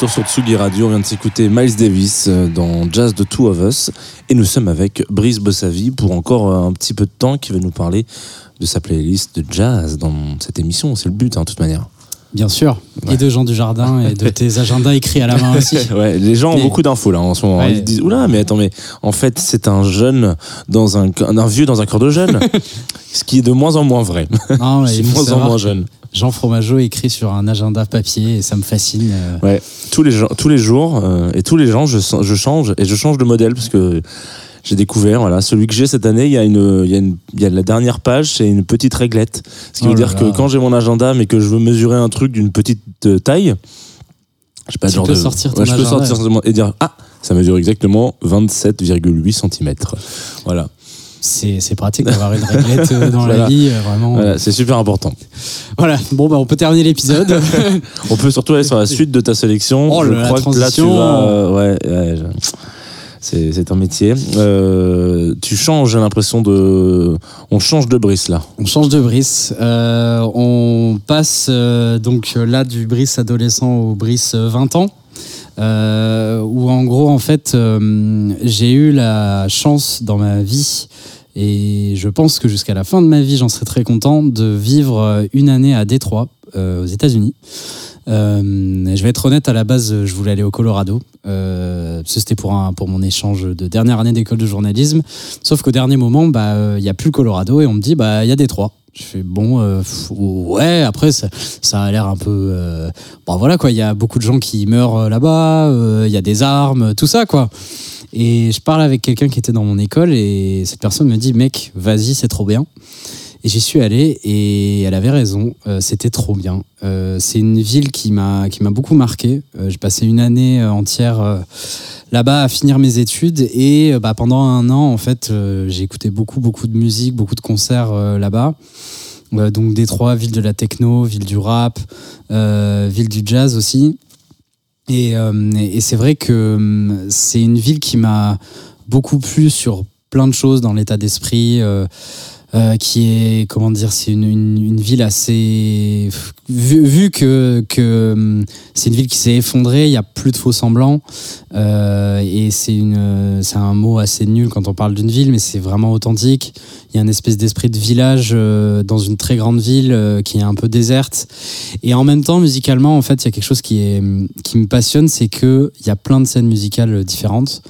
Speaker 1: Retour sur Tsugi Radio. On vient de s'écouter Miles Davis euh, dans Jazz The Two of Us. Et nous sommes avec Brice Bossavi pour encore euh, un petit peu de temps qui va nous parler de sa playlist de jazz dans cette émission. C'est le but, hein, de toute manière.
Speaker 3: Bien sûr.
Speaker 1: Ouais.
Speaker 3: Et de Jean du Jardin et de tes agendas écrits à la main aussi.
Speaker 1: Ouais, les gens ont
Speaker 3: Mais-
Speaker 1: beaucoup d'infos là en ce moment.
Speaker 3: Ouais.
Speaker 1: Ils disent Oula, mais attends, mais en fait, c'est un jeune dans un, un vieux dans un corps de jeune. ce qui est de moins en moins vrai.
Speaker 3: Non, mais il faut
Speaker 1: moins en moins jeune.
Speaker 3: Jean Fromageau écrit sur un agenda papier et ça me fascine. euh.
Speaker 1: Ouais, tous les, tous les jours euh, et tous les gens, je, je change et je change de modèle parce que j'ai découvert, voilà, celui que j'ai cette année, il y a une, il y a une, il y a la dernière page, c'est une petite réglette. Ce qui
Speaker 3: Oh
Speaker 1: veut
Speaker 3: là
Speaker 1: dire que quand j'ai mon agenda, mais que je veux mesurer un truc d'une petite euh, taille, je pas,
Speaker 3: Tu
Speaker 1: genre
Speaker 3: peux
Speaker 1: de-
Speaker 3: sortir ton
Speaker 1: ouais, je peux sortir et dire, ah, ça mesure exactement 27,8 cm. Voilà.
Speaker 3: C'est pratique d'avoir une réglette euh, dans la vie, euh, vraiment.
Speaker 1: Voilà, c'est super important.
Speaker 3: Voilà, bon, bah, on peut terminer l'épisode.
Speaker 1: On peut surtout aller sur la suite de ta sélection.
Speaker 3: Oh
Speaker 1: je
Speaker 3: la
Speaker 1: crois que là, tu vas. euh, ouais, ouais, je- c'est un métier. Euh, tu changes, j'ai l'impression de. On change de brise là.
Speaker 3: On change de Brice. Euh, on passe euh, donc là du Brice adolescent au Brice euh, 20 ans. Où en gros, en fait, j'ai eu la chance dans ma vie, et je pense que jusqu'à la fin de ma vie, j'en serai très content, de vivre une année à Détroit, aux États-Unis. Euh, je vais être honnête, à la base, je voulais aller au Colorado. Euh, c'était pour, pour mon échange de dernière année d'école de journalisme. Sauf qu'au dernier moment, bah, euh, il y a plus le Colorado et on me dit, bah, il y a Détroit. Je fais bon, ouais. Après, ça, a l'air un peu. bon, voilà quoi. Il y a beaucoup de gens qui meurent là-bas. Il y a des armes, tout ça quoi. Et je parle avec quelqu'un qui était dans mon école et cette personne me dit, mec, vas-y, c'est trop bien. Et j'y suis allé et elle avait raison. euh, C'était trop bien. Euh, c'est une ville qui m'a beaucoup marqué. Euh, J'ai passé une année euh, entière là-bas à finir mes études et bah, pendant un an en fait j'ai écouté beaucoup beaucoup de musique, beaucoup de concerts là-bas. Donc Détroit, ville de la techno, ville du rap, ville du jazz aussi. Et, c'est vrai que c'est une ville qui m'a beaucoup plu sur plein de choses dans l'état d'esprit. Euh, euh, qui est comment dire c'est une, une, ville assez vu, que, que hum, c'est une ville qui s'est effondrée il y a plus de faux semblants euh, et c'est une c'est un mot assez nul quand on parle d'une ville mais c'est vraiment authentique. Il y a une espèce d'esprit de village euh, dans une très grande ville euh, qui est un peu déserte. Et en même temps musicalement en fait il y a quelque chose qui est qui me passionne c'est que il y a plein de scènes musicales différentes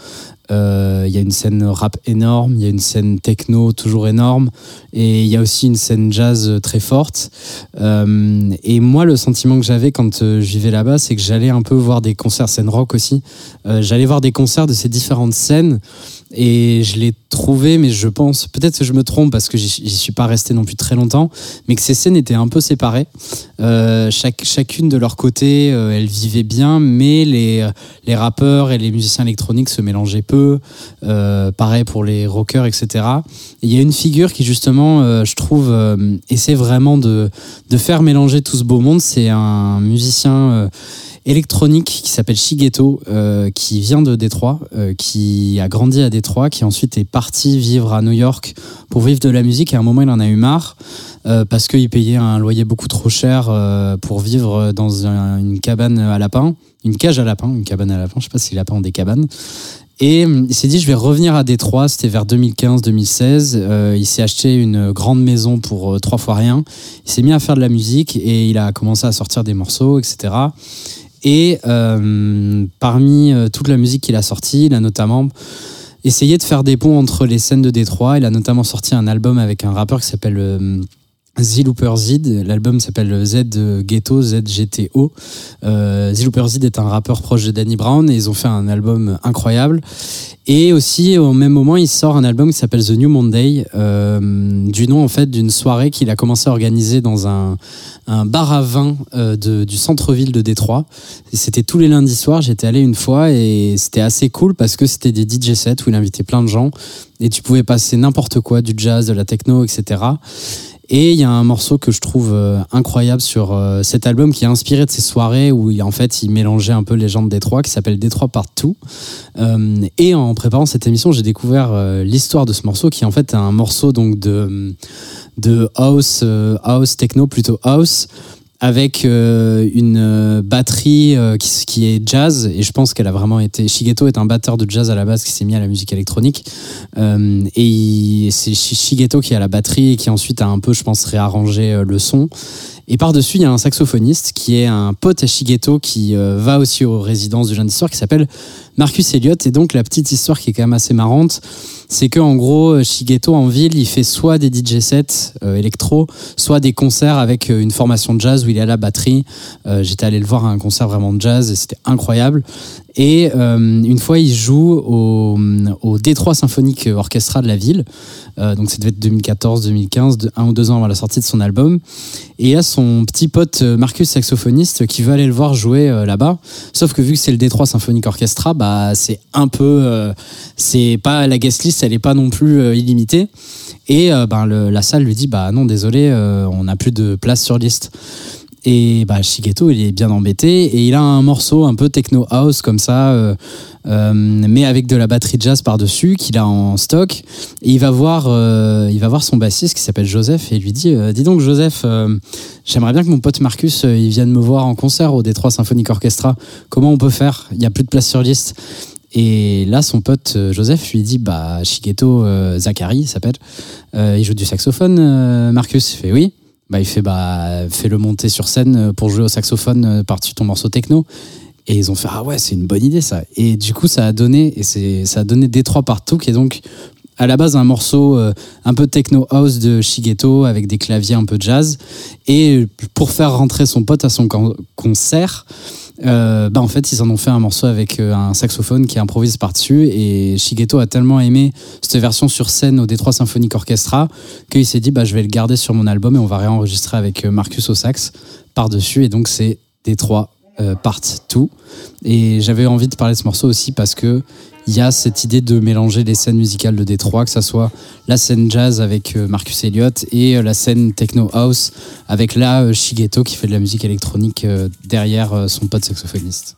Speaker 3: euh, il y a une scène rap énorme, il y a une scène techno toujours énorme, et il y a aussi une scène jazz très forte. Euh, et moi, le sentiment que j'avais quand euh, je vivais là-bas, c'est que j'allais un peu voir des concerts, scène rock aussi. J'allais voir des concerts de ces différentes scènes, et je l'ai trouvé, mais je pense, peut-être que je me trompe parce que j'y suis pas resté non plus très longtemps, mais que ces scènes étaient un peu séparées. Euh, chaque, chacune de leur côté, euh, elles vivaient bien, mais les, les rappeurs et les musiciens électroniques se mélangeaient peu. Euh, pareil pour les rockers, etc. Et Il y a une figure qui justement, euh, je trouve, essaie vraiment de, de faire mélanger tout ce beau monde. C'est un musicien électronique qui s'appelle Shigeto, euh, qui vient de Détroit, euh, qui a grandi à Détroit, qui ensuite est parti vivre à New York pour vivre de la musique. Et à un moment, il en a eu marre euh, parce qu'il payait un loyer beaucoup trop cher euh, pour vivre dans un- une cabane à lapins, une cage à lapins, une cabane à lapins. Je sais pas si les lapins ont des cabanes. Et hum, il s'est dit, je vais revenir à Détroit. C'était vers 2015-2016. Euh, il s'est acheté une grande maison pour trois fois rien. Il s'est mis à faire de la musique et il a commencé à sortir des morceaux, etc. Et euh, parmi euh, toute la musique qu'il a sortie, il a notamment essayé de faire des ponts entre les scènes de Détroit. Il a notamment sorti un album avec un rappeur qui s'appelle Z Looper Z. L'album s'appelle Z Ghetto, ZGTO. Euh, Z Looper Z est un rappeur proche de Danny Brown et ils ont fait un album incroyable. Et aussi, au même moment, il sort un album qui s'appelle The New Monday, euh, du nom en fait d'une soirée qu'il a commencé à organiser dans un, bar à vin euh, du centre-ville de Détroit. C'était tous les lundis soirs, j'étais allé une fois et c'était assez cool parce que c'était des DJ sets où il invitait plein de gens et tu pouvais passer n'importe quoi, du jazz, de la techno, etc. Et il y a un morceau que je trouve euh, incroyable sur euh, cet album qui est inspiré de ces soirées où en fait il mélangeait un peu les gens de Détroit qui s'appelle Détroit Part 2. Euh, et en préparant cette émission, j'ai découvert l'histoire de ce morceau qui en fait est un morceau donc de, de house, house techno, plutôt house, avec euh, une euh, batterie euh, qui, qui est jazz. Et je pense qu'elle a vraiment été Shigeto est un batteur de jazz à la base qui s'est mis à la musique électronique. Euh, et c'est Shi- Shigeto qui a la batterie et qui ensuite a un peu je pense réarrangé le son et par-dessus, il y a un saxophoniste qui est un pote à Shigeto qui euh, va aussi aux résidences du jeune d'histoire qui s'appelle Marcus Elliott. Et donc, la petite histoire qui est quand même assez marrante, c'est que en gros, euh, Shigeto en ville, il fait soit des DJ sets euh, électro, soit des concerts avec une formation de jazz où il est à la batterie. J'étais allé le voir à un concert vraiment de jazz et c'était incroyable. Et une fois, il joue au, au Détroit Symphonique Orchestra de la ville. Donc, ça devait être 2014-2015, de- un ou deux ans avant la sortie de son album. Et y a son petit pote euh, Marcus, saxophoniste, qui veut aller le voir jouer euh, là-bas. Sauf que vu que c'est le Détroit Symphonique Orchestra, bah, c'est un peu. euh, c'est pas la guest list, elle est pas non plus illimitée. Et ben, la salle lui dit Bah non, désolé, on n'a plus de place sur liste. Et bah, Shigeto, il est bien embêté. Et il a un morceau un peu techno house comme ça, euh, euh, mais avec de la batterie jazz par-dessus, qu'il a en stock. Et il va voir, euh, il va voir son bassiste qui s'appelle Joseph et lui dit Dis donc, Joseph, j'aimerais bien que mon pote Marcus il vienne me voir en concert au Détroit Symphonique Orchestra. Comment on peut faire? Il n'y a plus de place sur liste. Et là, son pote Joseph lui dit Bah, Shigeto Zachary, s'appelle, il joue du saxophone, Marcus. Il fait Oui. Bah, il fait Bah, fais-le monter sur scène euh, pour jouer au saxophone euh, par-dessus ton morceau techno. Et ils ont fait ah ouais c'est une bonne idée ça. Et du coup ça a donné et c'est ça a donné Détroit partout qui est donc à la base un morceau euh, un peu techno house de Shigeto avec des claviers un peu jazz et pour faire rentrer son pote à son con- concert bah en fait ils en ont fait un morceau avec euh, un saxophone qui improvise par dessus et Shigeto a tellement aimé cette version sur scène au Détroit Symphonique Orchestra qu'il s'est dit bah je vais le garder sur mon album et on va réenregistrer avec euh, Marcus au sax par dessus et donc c'est Détroit euh, Part 2 et j'avais envie de parler de ce morceau aussi parce que il y a cette idée de mélanger les scènes musicales de Détroit, que ça soit la scène jazz avec euh, Marcus Elliott et euh, la scène techno house avec là euh, Shigeto qui fait de la musique électronique derrière son pote saxophoniste.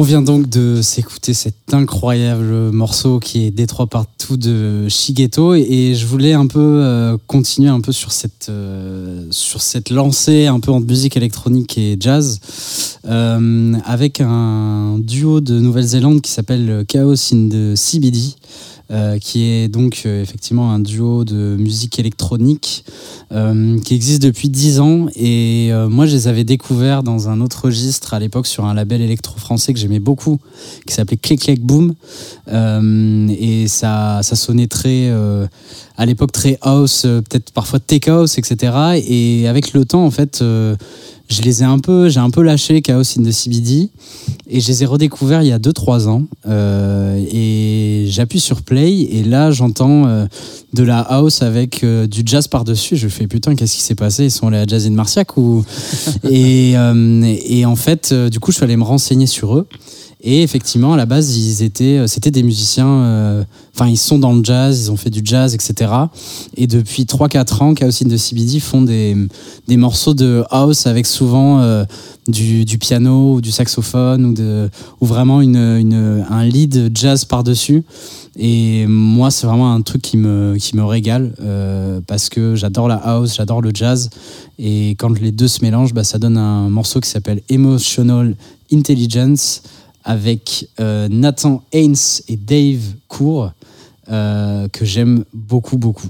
Speaker 3: On vient donc de s'écouter cet incroyable morceau qui est Détroit partout de Shigeto et je voulais un peu euh, continuer un peu sur cette, euh, sur cette lancée un peu entre musique électronique et jazz euh, avec un duo de Nouvelle-Zélande qui s'appelle Chaos in the CBD. qui est donc effectivement un duo de musique électronique euh, qui existe depuis 10 ans. Et euh, moi je les avais découverts dans un autre registre à l'époque sur un label électro-français que j'aimais beaucoup qui s'appelait Click Click Boom. Euh, et ça, ça sonnait très euh, à l'époque très house euh, peut-être parfois tech house etc et avec le temps en fait euh, je les ai un peu j'ai un peu lâché Chaos in the CBD et je les ai redécouverts il y a 2-3 ans. Euh, et j'appuie sur play. Et là j'entends euh, de la house avec euh, du jazz par-dessus. Je fais putain, qu'est-ce qui s'est passé? Ils sont allés à Jazz in Marciac ou? Et, et en fait, du coup, je suis allé me renseigner sur eux. Et effectivement, à la base, ils étaient, euh, c'était des musiciens. euh, Enfin, ils sont dans le jazz, ils ont fait du jazz, etc. Et depuis 3-4 ans, Chaos in the CBD font des, des morceaux de house avec souvent euh, du, piano ou du saxophone ou, de, ou vraiment une, une, un lead jazz par-dessus. Et moi, c'est vraiment un truc qui me, qui me régale parce que j'adore la house, j'adore le jazz. Et quand les deux se mélangent, bah, ça donne un morceau qui s'appelle Emotional Intelligence avec euh, Nathan Haynes et Dave Cour euh, que j'aime beaucoup, beaucoup.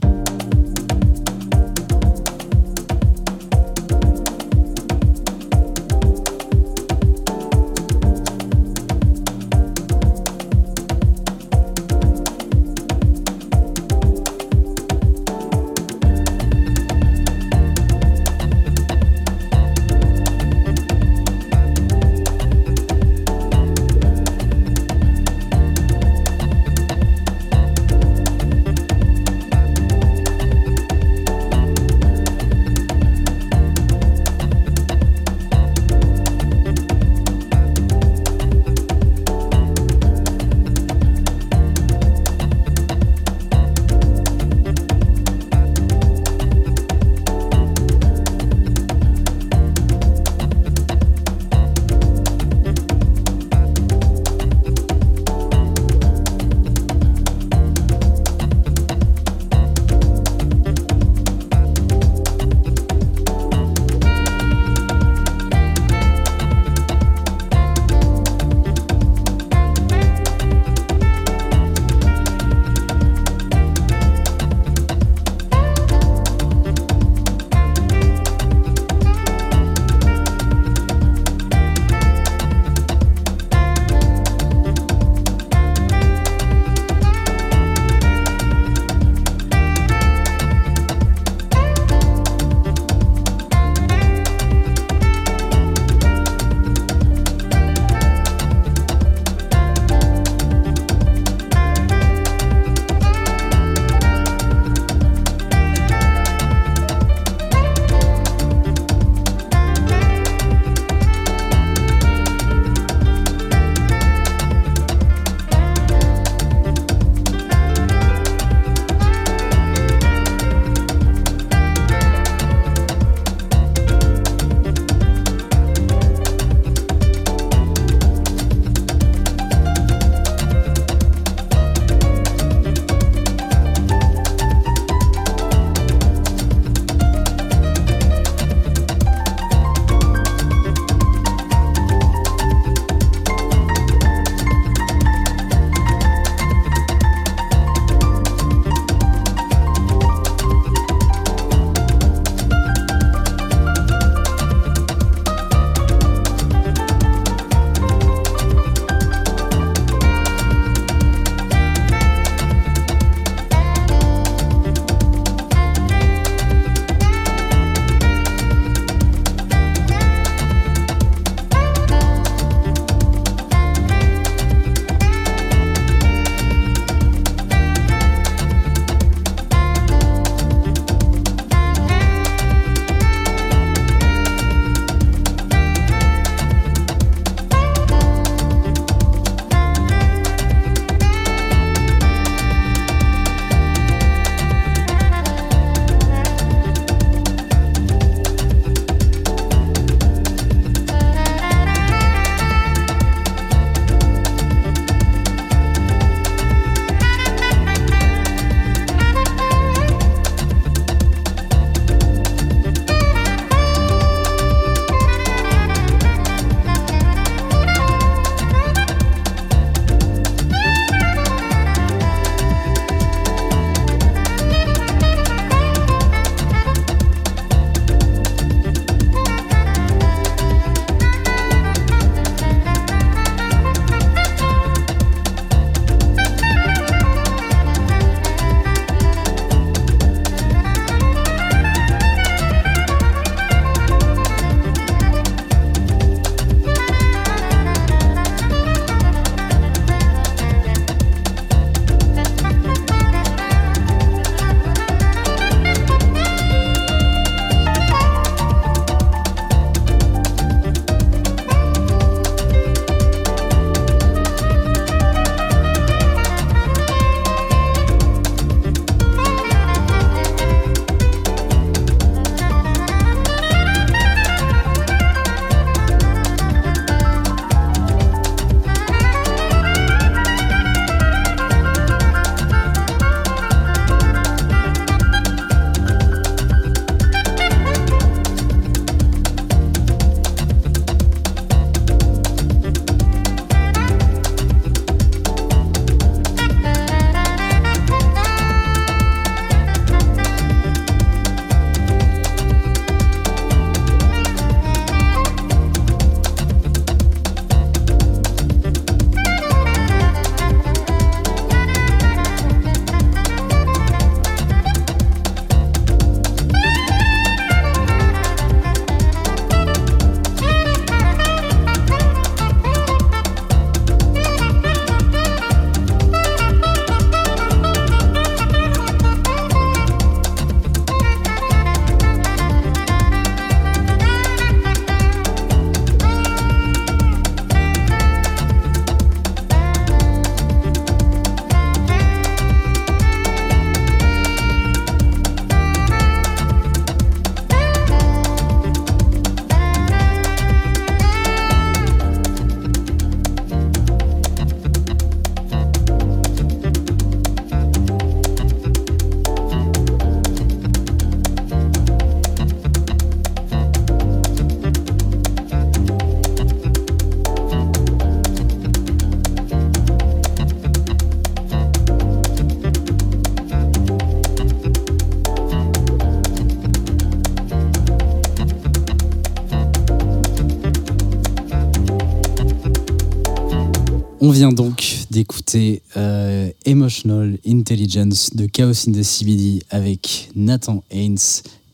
Speaker 3: Vient donc d'écouter euh, Emotional Intelligence de Chaos in the CBD avec Nathan Haynes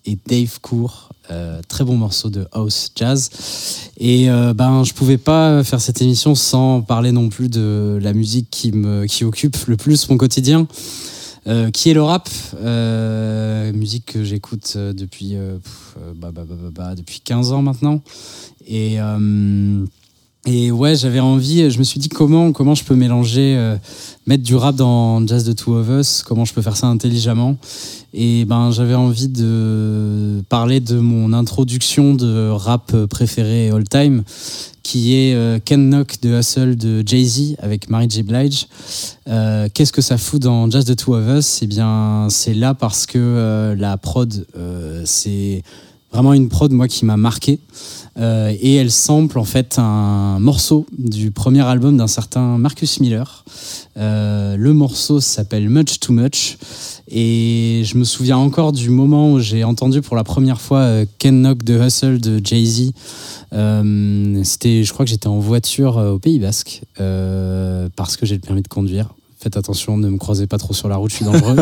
Speaker 3: et Dave Cour. Euh, très bon morceau de house jazz. Et euh, ben, je pouvais pas faire cette émission sans parler non plus de la musique qui me qui occupe le plus mon quotidien. Euh, qui est le rap, musique que j'écoute depuis, bah, bah, bah, depuis 15 ans maintenant. Et, et ouais, j'avais envie, je me suis dit comment, comment je peux mélanger, euh, mettre du rap dans Jazz the Two of Us, comment je peux faire ça intelligemment. Et ben j'avais envie de parler de mon introduction de rap préféré all time, qui est euh, Ken Knock de Hustle de Jay-Z avec Mary J. Blige. Euh, Qu'est-ce que ça fout dans Just the Two of Us? Eh bien, c'est là parce que euh, la prod, euh, c'est vraiment une prod moi qui m'a marqué. Euh, et elle sample en fait un morceau du premier album d'un certain Marcus Miller. Euh, le morceau s'appelle Much Too Much. Et je me souviens encore du moment où j'ai entendu pour la première fois euh, Ken Knock de Hustle de Jay-Z. C'était, je crois que j'étais en voiture au Pays Basque parce que j'ai le permis de conduire. Faites attention, ne me croisez pas trop sur la route, je suis dangereux.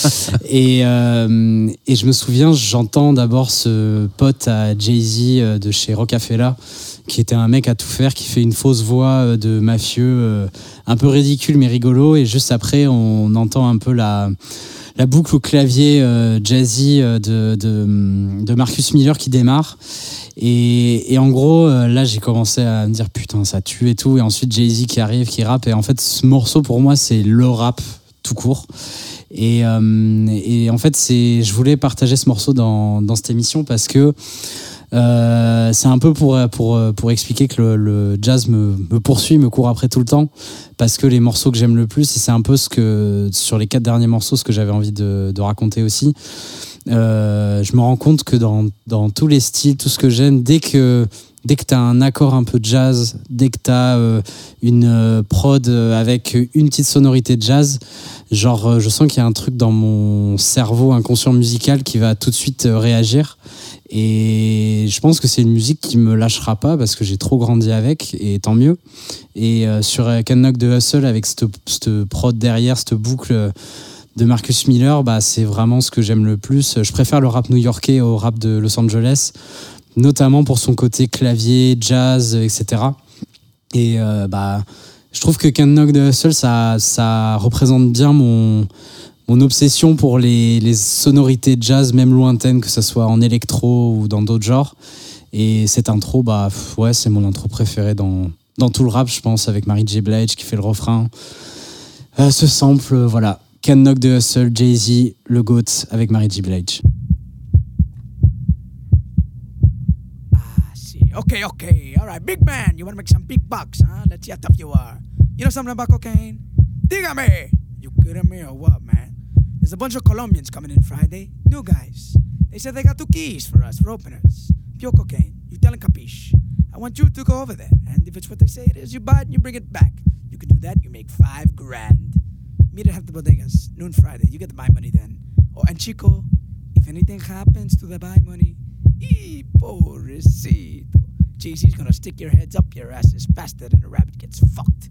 Speaker 3: et, euh, et je me souviens, j'entends d'abord ce pote à Jay-Z euh, de chez Rocafella, qui était un mec à tout faire, qui fait une fausse voix euh, de mafieux, un peu ridicule mais rigolo. Et juste après, on entend un peu la, la boucle au clavier euh, jazzy euh, de, de, de Marcus Miller qui démarre. Et, et en gros, euh, là, j'ai commencé à me dire putain, ça tue et tout. Et ensuite, Jay-Z qui arrive, qui rappe. Et en fait, ce morceau, pour moi, c'est le rap tout court. Et, euh, et en fait, c'est, je voulais partager ce morceau dans, dans cette émission parce que euh, c'est un peu pour, pour, pour expliquer que le, jazz me, me poursuit, me court après tout le temps, parce que les morceaux que j'aime le plus, et c'est un peu ce que, sur les quatre derniers morceaux, ce que j'avais envie de, raconter aussi, euh, je me rends compte que dans, dans tous les styles, tout ce que j'aime, dès que, dès que tu as un accord un peu jazz, dès que tu as une euh, prod euh, avec une petite sonorité de jazz, genre je sens qu'il y a un truc dans mon cerveau inconscient musical qui va tout de suite réagir. Et je pense que c'est une musique qui me lâchera pas parce que j'ai trop grandi avec et tant mieux. Et euh, sur euh, Can Knock de Hustle avec cette, prod derrière, cette boucle de Marcus Miller, bah, c'est vraiment ce que j'aime le plus. Je préfère le rap new-yorkais au rap de Los Angeles, notamment pour son côté clavier, jazz, etc. Et euh, bah, je trouve que Can Knock de Hustle, ça, ça représente bien mon, mon obsession pour les, sonorités jazz, même lointaines, que ce soit en électro ou dans d'autres genres. Et cette intro, bah, ouais, c'est mon intro préférée dans, dans tout le rap, je pense, avec Mary J. Blige qui fait le refrain. Euh, ce sample, voilà. Can Knock de Hustle, Jay-Z, le GOAT avec Mary J. Blige.
Speaker 7: See. Okay, okay. All right, big man. You want to make some big bucks, huh? Let's see how tough you are. You know something about cocaine? Dígame. You kidding me or what, man? There's a bunch of Colombians coming in Friday. New guys. They said they got two keys for us, for openers. Pure cocaine. You tell 'em capiche. I want you to go over there. And if it's what they say it is, you buy it and you bring it back. You can do that, you make five grand. Meet at the bodegas, noon Friday. You get the buy money then. Oh, and Chico, if anything happens to the buy money, ee, pobrecito. JC's gonna stick your heads up your asses faster than a rabbit gets fucked.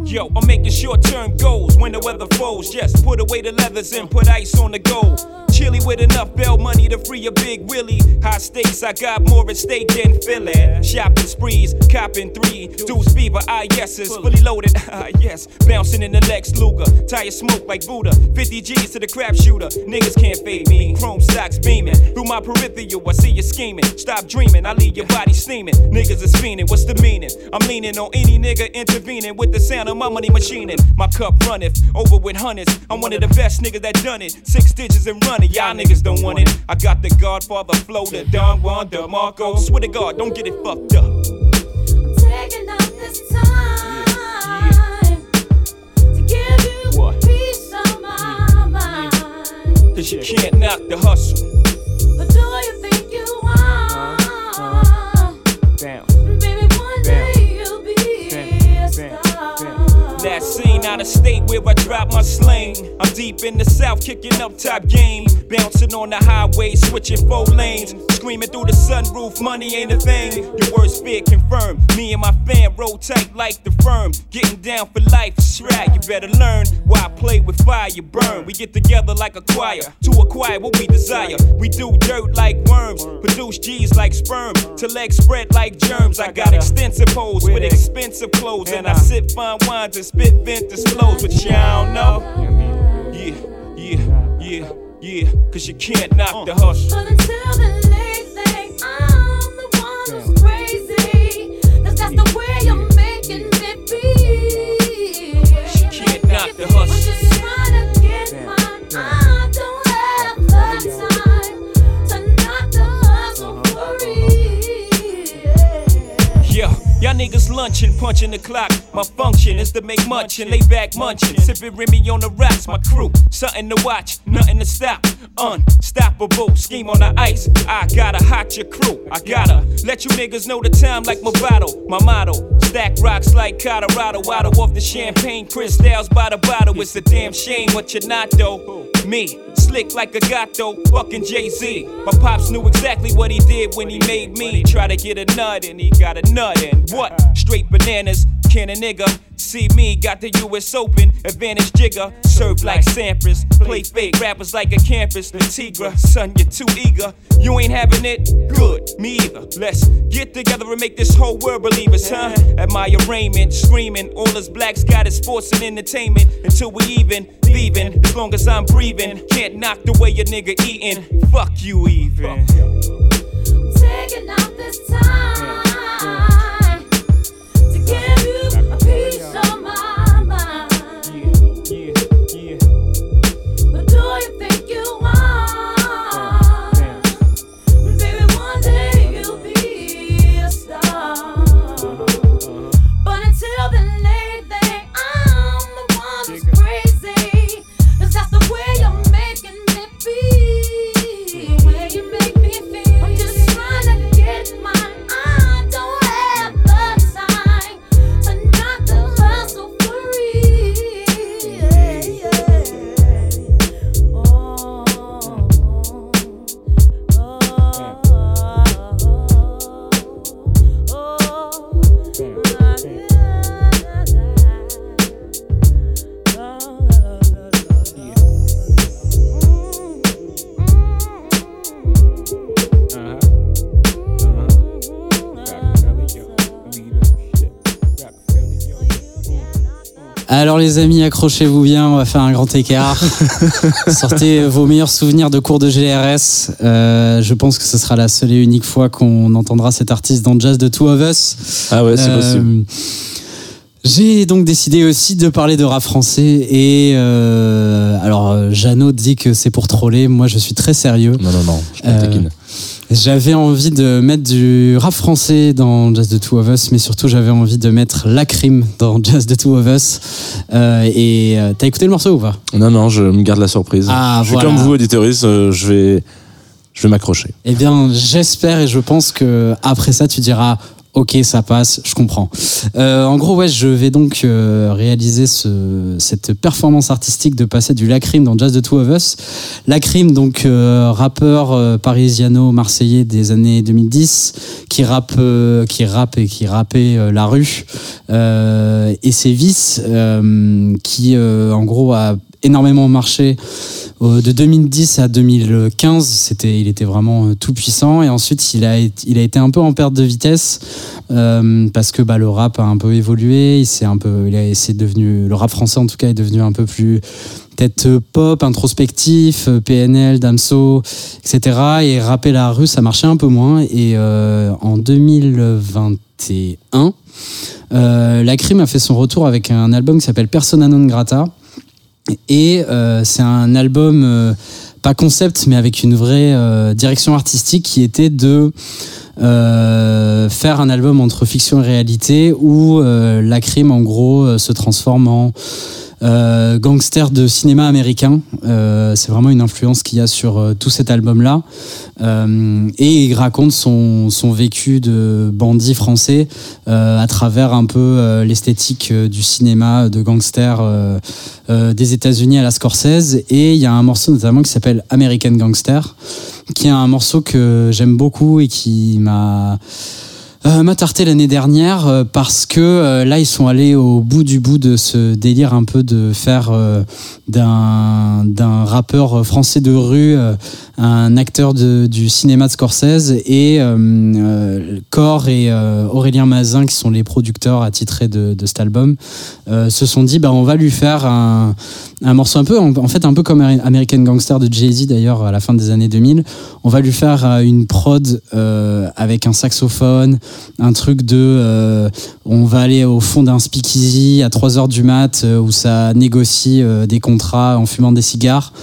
Speaker 8: Yo, I'm making short term goals when the weather falls. Just put away the leathers and put ice on the gold. Chilly with enough bail money to free a big Willie. High stakes, I got more at stake than Philly. Shopping sprees, copping three. Deuce fever, yeses, fully loaded, ah yes. Bouncing in the Lex Luger, tire smoke like Buddha. 50 G's to the crap shooter, niggas can't fade me. Chrome stocks beaming through my peripheral. I see you scheming. Stop dreaming, I leave your body steaming. Niggas is fiending, what's the meaning? I'm leaning on any nigga intervening with the sound of my money machining. My cup runneth over with hundreds. I'm one of the best niggas that done it. Six digits and running, y'all niggas don't want it. I got the Godfather flow, the Don Juan DeMarco. Swear to God, don't get it fucked up.
Speaker 9: Taking up this time to give you peace of my.
Speaker 8: Cause you can't knock the hustle.
Speaker 10: But do you think you are? Uh-huh.
Speaker 8: Down.
Speaker 10: Baby,
Speaker 8: out of state where I drop my sling. I'm deep in the south, kicking up top game. Bouncing on the highway, switching four lanes. Screaming through the sunroof, money ain't a thing. Your worst fear confirmed. Me and my fam roll tight like the firm. Getting down for life, right. You better learn why I play with fire, you burn. We get together like a choir to acquire what we desire. We do dirt like worms, produce G's like sperm. To legs spread like germs. I got extensive hoes with expensive clothes. And I sip fine wines and spit vintage flows, but y'all know. Yeah, yeah, yeah, yeah. Cause you can't knock the hustle.
Speaker 10: But until the late thing, I'm the one who's crazy. 'Cause that's the way you're making me feel.
Speaker 8: Can't knock the hustle. Y'all punching the clock. My function is to make munchin', lay back munchin', sipping Remy on the rocks. My crew, something to watch, nothing to stop. Unstoppable, scheme on the ice. I gotta hot your crew. I gotta let you niggas know the time like my bottle. My motto, stack rocks like Colorado. Waddle off the champagne, crystals by the bottle. It's a damn shame what you're not though. Me, slick like a gato, fucking Jay Z. My pops knew exactly what he did when he made me. Try to get a nut and he got a nut and what? Straight bananas. Can a nigga see me? Got the US Open, advantage jigger. Serve like Sampras, play fake rappers like a campus. The Tigra, son, you're too eager. You ain't having it? Good, me either. Let's get together and make this whole world believe believers, huh? At my arraignment, screaming. All us blacks got is sports and entertainment until we even leaving. As long as I'm breathing, can't knock the way a nigga eating. Fuck you, even.
Speaker 10: Taking out this time
Speaker 3: les amis, accrochez-vous bien, on va faire un grand écart. Sortez vos meilleurs souvenirs de cours de GRS. Euh, je pense que ce sera la seule et unique fois qu'on entendra cet artiste dans Jazz de Two of Us.
Speaker 1: Ah ouais, c'est
Speaker 3: Euh,
Speaker 1: possible.
Speaker 3: J'ai donc décidé aussi de parler de rap français et euh, alors Jeannot dit que c'est pour troller, moi je suis très sérieux.
Speaker 1: Non, non, non, je.
Speaker 3: J'avais envie de mettre du rap français dans Jazz the Two of Us, mais surtout j'avais envie de mettre la crime dans Jazz the Two of Us. Euh, et euh, t'as écouté le morceau ou pas?
Speaker 1: Non, non, je me garde la surprise.
Speaker 3: Ah,
Speaker 1: je suis
Speaker 3: voilà.
Speaker 1: comme vous, auditoris, euh, je vais, je vais m'accrocher.
Speaker 3: Eh bien, j'espère et je pense que après ça, tu diras. Ok, ça passe, je comprends. Euh, en gros, ouais, je vais donc euh, réaliser ce, cette performance artistique de passer du Lacrim dans Jazz the Two of Us. Lacrim, donc euh, rappeur euh, parisiano-marseillais des années 2010, qui rappe, euh, qui rappe et qui rappait euh, la rue et ses vices, qui en gros a énormément marché euh, de 2010 à 2015, c'était, il était vraiment euh, tout puissant. Et ensuite, il a, il a été un peu en perte de vitesse euh, parce que bah, le rap a un peu évolué. Il s'est un peu, il a, devenu le rap français en tout cas est devenu un peu plus peut-être pop, introspectif, PNL, Damso, etc. Et rapper la rue, ça marchait un peu moins. Et en 2021, euh, la crime a fait son retour avec un album qui s'appelle Persona non grata. Et euh, c'est un album, euh, pas concept, mais avec une vraie euh, direction artistique qui était de euh, faire un album entre fiction et réalité où euh, la crime, en gros, euh, se transforme en gangster de cinéma américain. C'est vraiment une influence qu'il y a sur tout cet album-là. Et il raconte son, son vécu de bandit français à travers un peu l'esthétique du cinéma de gangster des États-Unis à la Scorsese. Et il y a un morceau notamment qui s'appelle American Gangster, qui est un morceau que j'aime beaucoup et qui m'a euh, m'a tarté l'année dernière euh, parce que euh, là ils sont allés au bout du bout de ce délire un peu de faire d'un d'un rappeur français de rue un acteur de, du cinéma de Scorsese et Cor et Aurélien Mazin qui sont les producteurs attitrés de, de cet album se sont dit bah on va lui faire un, un morceau un peu en, fait un peu comme American Gangster de Jay-Z d'ailleurs à la fin des années 2000 on va lui faire euh, une prod euh, avec un saxophone un truc de euh, on va aller au fond d'un speakeasy à 3 heures du mat où ça négocie des contrats en fumant des cigares.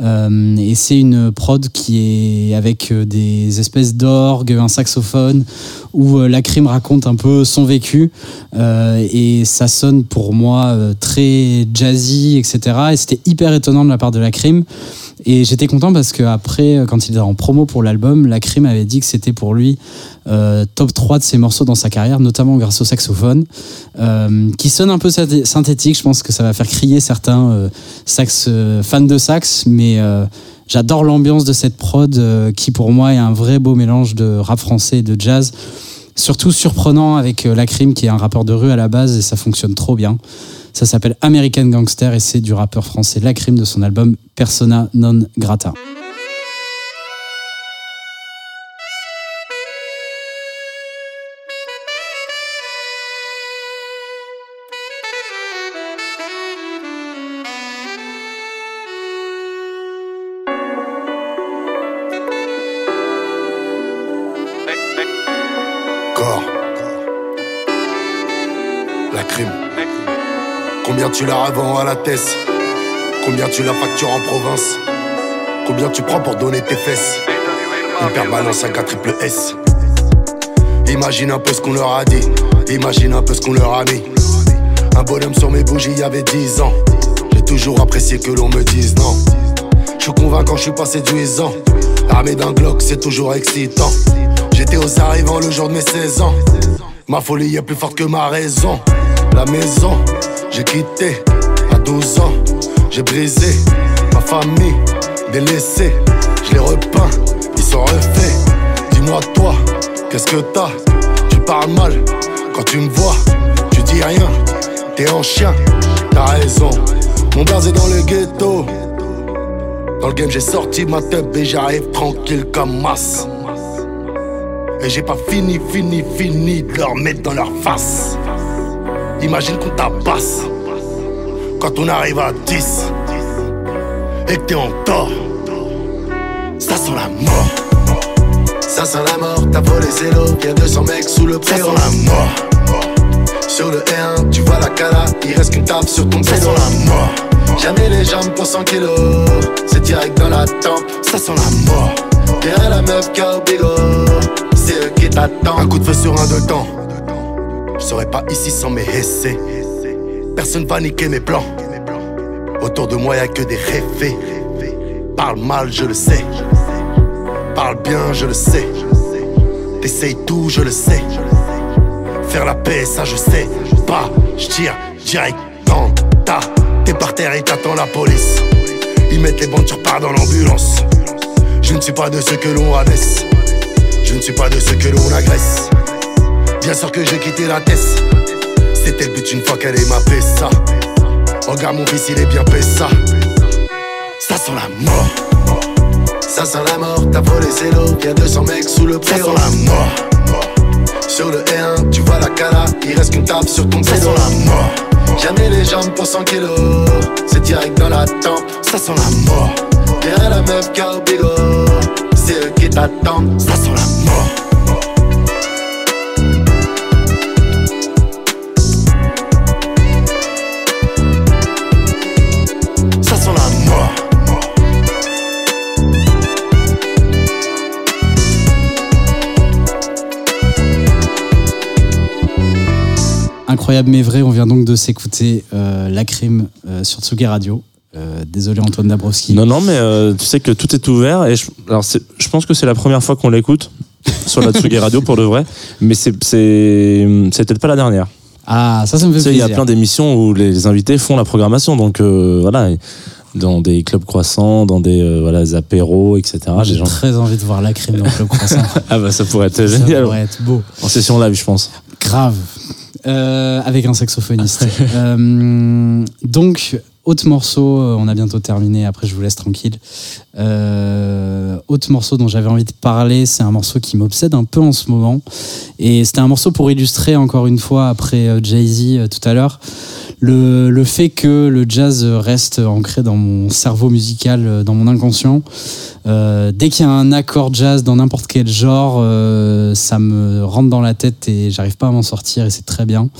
Speaker 3: Et c'est une prod qui est avec des espèces d'orgue un saxophone où la crime raconte un peu son vécu. Et ça sonne pour moi très jazzy etc et c'était hyper étonnant de la part de la crime et j'étais content parce que après, quand il était en promo pour l'album, la crime avait dit que c'était pour lui euh, top 3 de ses morceaux dans sa carrière, notamment grâce au saxophone, euh, qui sonne un peu synthé- synthétique. Je pense que ça va faire crier certains euh, sax, euh, fans de sax, mais euh, j'adore l'ambiance de cette prod euh, qui pour moi est un vrai beau mélange de rap français et de jazz. Surtout surprenant avec euh, la crime qui est un rappeur de rue à la base et ça fonctionne trop bien. Ça s'appelle American Gangster et c'est du rappeur français La Crime de son album Persona non grata.
Speaker 11: Revends à la Combien tu la factures en province? Combien tu prends pour donner tes fesses? Hyper balance un 4 triple S. Imagine un peu ce qu'on leur a dit. Imagine un peu ce qu'on leur a mis. Un bonhomme sur mes bougies, il y avait 10 ans. J'ai toujours apprécié que l'on me dise non. Je suis convaincant, je suis pas séduisant. Armé d'un Glock, c'est toujours excitant. J'étais aux arrivants le jour de mes 16 ans. Ma folie est plus forte que ma raison. La maison, j'ai quitté à 12 ans. J'ai brisé ma famille, délaissé. Je les repeins, ils sont refaits. Dis-moi toi, qu'est-ce que t'as? Tu parles mal quand tu me vois. Tu dis rien, t'es en chien. T'as raison, mon blaze est dans le ghetto. Dans le game, j'ai sorti ma tête et j'arrive tranquille comme masse. Et j'ai pas fini, fini, fini de leur mettre dans leur face. Imagine qu'on tabasse quand on arrive à 10 et que t'es en tort. Ça sent la mort. Ça sent la mort, t'as volé zéro. Y'a 200 mecs sous le préau. Ça sent la mort. Sur le R1, tu vois la cala, il reste qu'une table sur ton Ça sent la mort. Jamais les jambes pour 100 kilos. C'est direct dans la tempe. Ça sent la mort. Derrière la meuf qui a. C'est eux qui t'attendent. Un coup de feu sur un de temps. Je serais pas ici sans mes essais. Personne va niquer mes plans. Autour de moi, y'a que des rêvés. Parle mal, je le sais. Parle bien, je le sais. T'essayes tout, je le sais. Faire la paix, ça je sais. Pas, je tire direct dans ta. T'es par terre et t'attends la police. Ils mettent les bandes, tu repars dans l'ambulance. Je ne suis pas de ceux que l'on rabaisse. Je ne suis pas de ceux que l'on agresse. Bien sûr que j'ai quitté la tête. C'était le but une fois qu'elle est ma ça. Regarde mon fils, il est bien ça. Ça sent la mort. Ça sent la mort, t'as volé zéro. Y'a 200 mecs sous le préau. Ça sent la mort. Sur le R1, tu vois la cala, il reste qu'une table sur ton Ça sent la mort. Jamais les jambes pour 100 kilos. C'est direct dans la tempe. Ça sent la mort. Derrière la meuf qui qui t'attendent. Ça sent la mort.
Speaker 3: incroyable mais vrai. On vient donc de s'écouter euh, La Crime euh, sur Tsugi Radio. Euh, désolé Antoine Dabrowski.
Speaker 1: Non, non, mais euh, tu sais que tout est ouvert. Et je, alors, je pense que c'est la première fois qu'on l'écoute sur la Tsugi Radio pour de vrai. Mais c'est peut-être pas la dernière.
Speaker 3: Ah, ça, ça me fait
Speaker 1: Tu sais, il y
Speaker 3: plaisir.
Speaker 1: a plein d'émissions où les invités font la programmation. Donc euh, voilà, dans des clubs croissants, dans des voilà, des apéros, etc.
Speaker 3: J'ai
Speaker 1: gens-
Speaker 3: très envie de voir La Crime dans le Club Croissant.
Speaker 1: Ah bah ça pourrait être
Speaker 3: ça
Speaker 1: génial.
Speaker 3: pourrait être beau.
Speaker 1: En session live, je pense.
Speaker 3: Grave. Avec un saxophoniste. Euh, donc, autre morceau, euh, on a bientôt terminé, après je vous laisse tranquille. Euh, autre morceau dont j'avais envie de parler, c'est un morceau qui m'obsède un peu en ce moment. Et c'était un morceau pour illustrer encore une fois, après euh, Jay-Z tout à l'heure, le, fait que le jazz reste ancré dans mon cerveau musical, dans mon inconscient. Dès qu'il y a un accord jazz dans n'importe quel genre, ça me rentre dans la tête et j'arrive pas à m'en sortir et c'est très bien.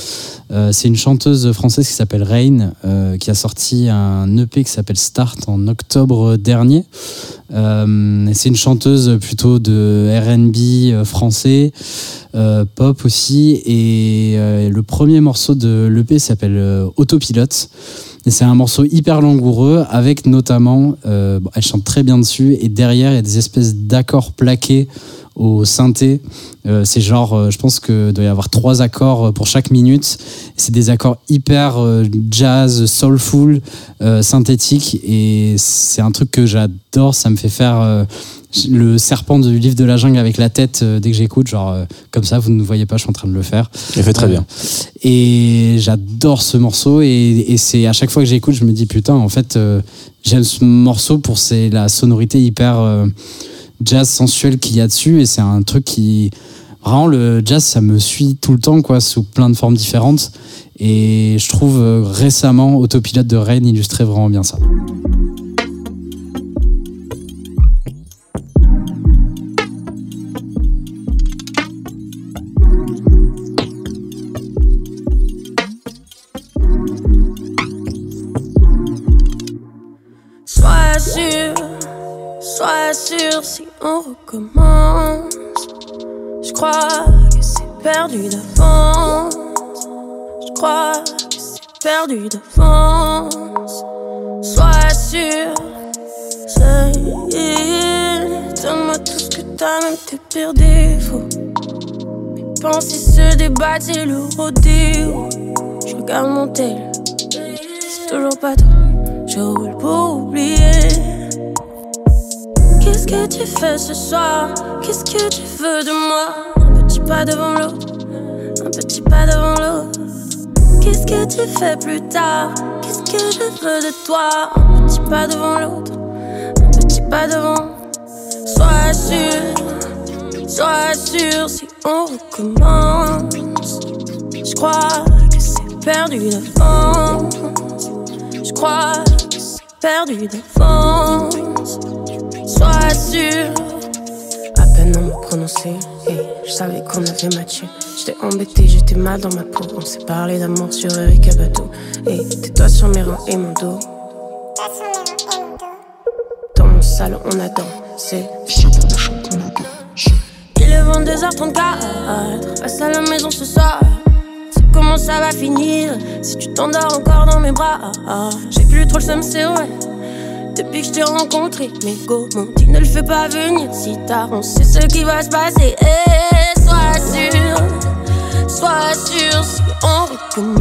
Speaker 3: C'est une chanteuse française qui s'appelle Rain, qui a sorti un EP qui s'appelle Start en octobre dernier. Euh, c'est une chanteuse plutôt de R&B euh, français, euh, pop aussi. Et le premier morceau de l'EP s'appelle Autopilote. C'est un morceau hyper langoureux avec notamment, elle chante très bien dessus et derrière il y a des espèces d'accords plaqués au synthé. Euh, c'est genre, euh, je pense que doit y avoir trois accords euh, pour chaque minute. C'est des accords hyper jazz, soulful, synthétiques et c'est un truc que j'adore. Ça me fait faire le serpent du livre de la jungle avec la tête euh, dès que j'écoute, genre euh, comme ça. Vous ne voyez pas, je suis en train de le faire.
Speaker 1: Il fait très
Speaker 3: Euh,
Speaker 1: bien.
Speaker 3: Et j'adore ce morceau et, et c'est à chaque fois que j'écoute, je me dis putain, en fait, j'aime ce morceau pour c'est la sonorité hyper jazz sensuelle qu'il y a dessus et c'est un truc qui vraiment le jazz ça me suit tout le temps quoi sous plein de formes différentes et je trouve euh, récemment Autopilote de Rain illustrait vraiment bien ça.
Speaker 9: Sois sûr si on recommence. Je crois que c'est perdu d'avance. Je crois que c'est perdu d'avance. Sois sûr, ça y est. Donne-moi tout ce que t'as, même tes pires défauts. Mes pensées se débattent, c'est le rodéo. Je regarde mon tel, c'est toujours pas toi. Je roule pour oublier. Qu'est-ce que tu fais ce soir? Qu'est-ce que tu veux de moi? Un petit pas devant l'autre, un petit pas devant l'autre. Qu'est-ce que tu fais plus tard? Qu'est-ce que je veux de toi? Un petit pas devant l'autre, un petit pas devant. Sois sûr, sois sûr si on recommence. Je crois que c'est perdu d'avance. Je crois que c'est perdu d'avance. Sois sûr. À peine un mot prononcé, et je savais qu'on avait matché. J'étais embêté, j'étais mal dans ma peau. On s'est parlé d'amour sur Erika Bateau. Et tes-toi sur mes reins et mon dos. Dans mon salon, on a dansé. Il est 22h34. Reste à la maison ce soir. C'est comment ça va finir si tu t'endors encore dans mes bras? J'ai plus trop le seum, c'est vrai. Depuis que je t'ai rencontré, mes go m'ont dit ne le fais pas venir? Si tard. On ce qui va se passer. Eh, sois sûr, sois sûr si on recommence.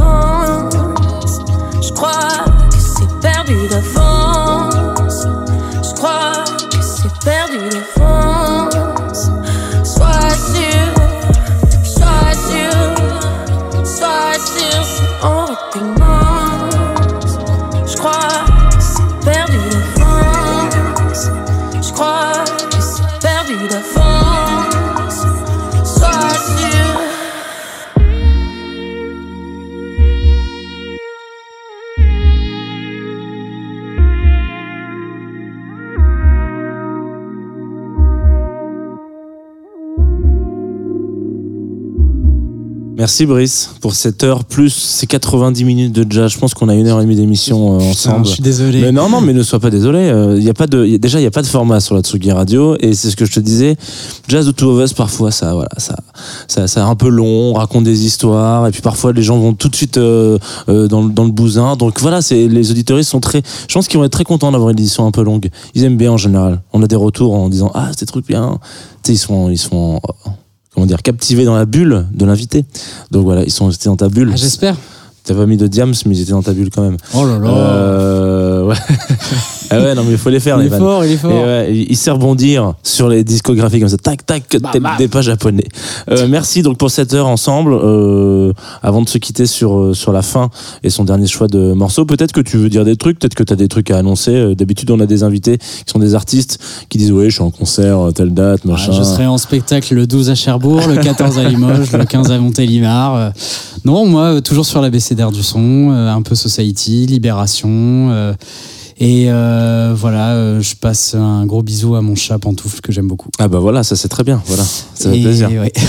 Speaker 1: Merci Brice pour cette heure plus ces 90 minutes de jazz. Je pense qu'on a une heure et demie d'émission euh, ensemble.
Speaker 3: je suis désolé.
Speaker 1: Mais non, non, mais ne sois pas désolé. euh, Il y a pas de, il y a- déjà, il n'y a pas de format sur la Tsugi Radio. Et c'est ce que je te disais. Jazz de Two of Us, parfois, ça, voilà, ça, ça, ça un peu long, on raconte des histoires. Et puis parfois, les gens vont tout de suite euh, euh, dans, le- dans le bousin. Donc voilà, c'est, les auditoristes sont très, je pense qu'ils vont être très contents d'avoir une édition un peu longue. Ils aiment bien en général. On a des retours en disant, ah, c'était truc bien. Tu sais, ils sont, ils sont, euh, comment dire, captivés dans la bulle de l'invité. Donc voilà, ils sont restés dans ta bulle.
Speaker 3: Ah, J'espère.
Speaker 1: T'as pas mis de diams, mais ils étaient dans ta bulle quand même.
Speaker 3: Oh là là.
Speaker 1: Euh, ouais. ah ouais, non, mais il faut les faire,
Speaker 3: il
Speaker 1: les
Speaker 3: est
Speaker 1: vannes.
Speaker 3: fort, il est fort.
Speaker 1: Et ouais, il sait rebondir sur les discographies comme ça, tac tac, des, des pas japonais. Euh, merci donc pour cette heure ensemble. Euh, avant de se quitter sur euh, sur la fin et son dernier choix de morceau, peut-être que tu veux dire des trucs, peut-être que tu as des trucs à annoncer. D'habitude, on a des invités qui sont des artistes qui disent ouais, je suis en concert telle date,
Speaker 3: Ah,
Speaker 1: machin.
Speaker 3: je serai en spectacle le 12 à Cherbourg, le 14 à Limoges, le 15 à Montélimar. Non, moi, toujours sur la BCDR du son, un peu Society, Libération. Et euh, voilà, euh, je passe un gros bisou à mon chat Pantoufle que j'aime beaucoup.
Speaker 1: Ah bah voilà, ça c'est très bien. Voilà, ça fait
Speaker 3: et,
Speaker 1: plaisir.
Speaker 3: ouais.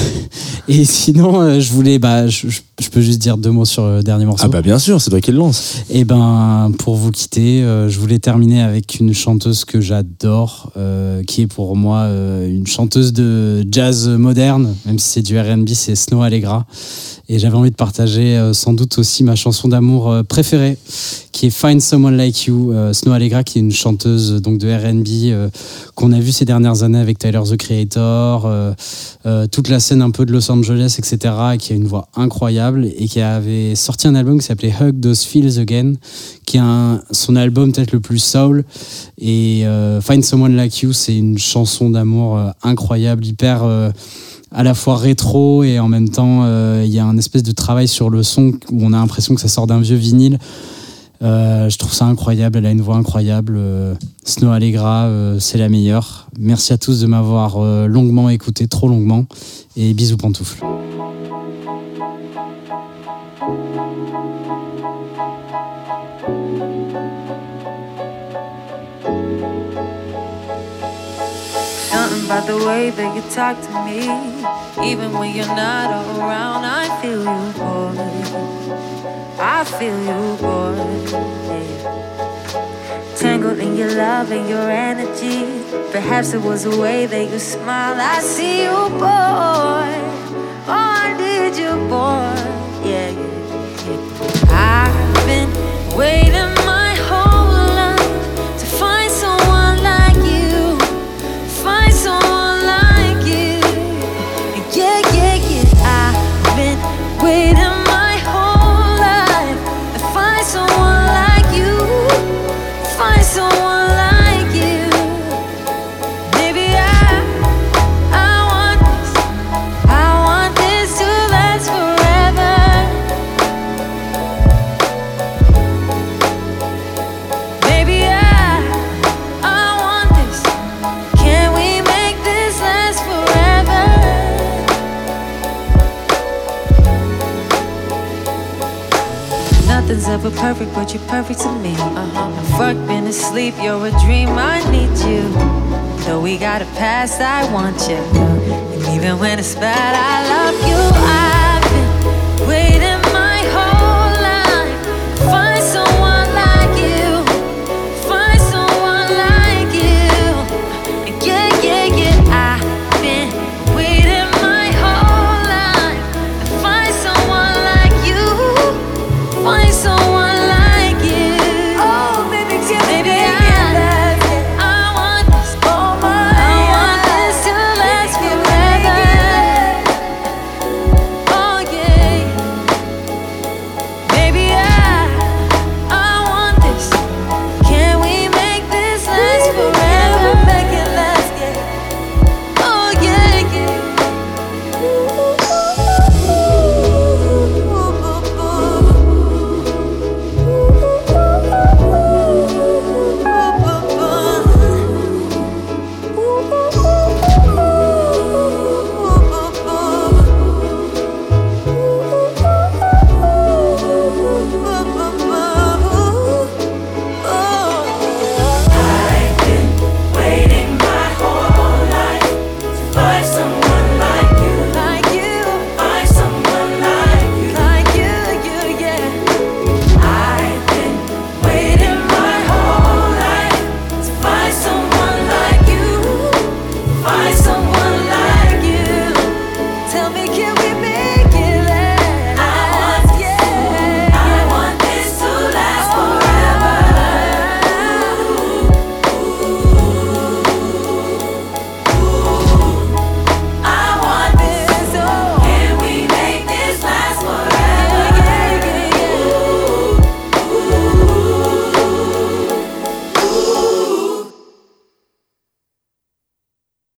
Speaker 3: Et sinon, euh, je voulais, bah, je, je- peux juste dire deux mots sur le dernier morceau.
Speaker 1: Ah bah bien sûr, c'est toi qui le lance.
Speaker 3: Et ben, pour vous quitter, je voulais terminer avec une chanteuse que j'adore, euh, qui est pour moi une chanteuse de jazz moderne, même si c'est du R&B, c'est Snow Allegra. Et j'avais envie de partager sans doute aussi ma chanson d'amour préférée, qui est Find Someone Like You. Euh, Snow Allegra, qui est une chanteuse donc de R&B euh, qu'on a vu ces dernières années avec Tyler the Creator, euh, euh, toute la scène un peu de Los Angeles, etc. et qui a une voix incroyable et qui avait sorti un album qui s'appelait Hug Those Feels Again, qui est son album peut-être le plus soul. Et Find Someone Like You, c'est une chanson d'amour incroyable, hyper à la fois rétro et en même temps il y a un espèce de travail sur le son où on a l'impression que ça sort d'un vieux vinyle. Euh, je trouve ça incroyable, elle a une voix incroyable. Euh, Snow Allegra, euh, c'est la meilleure. Merci à tous de m'avoir longuement écouté, trop longuement. Et bisous pantoufles.
Speaker 12: About the way that you talk to me. Even when you're not around, I feel you, boy. I feel you, boy. Yeah. Tangled in your love and your energy. Perhaps it was the way that you smile. I see you, boy. Oh, I need you, boy. Yeah, yeah, yeah. I've been waiting perfect, but you're perfect to me. Uh-huh. I've been asleep, you're a dream, I need you. Though we got a past, I want you. And even when it's bad, I love you. I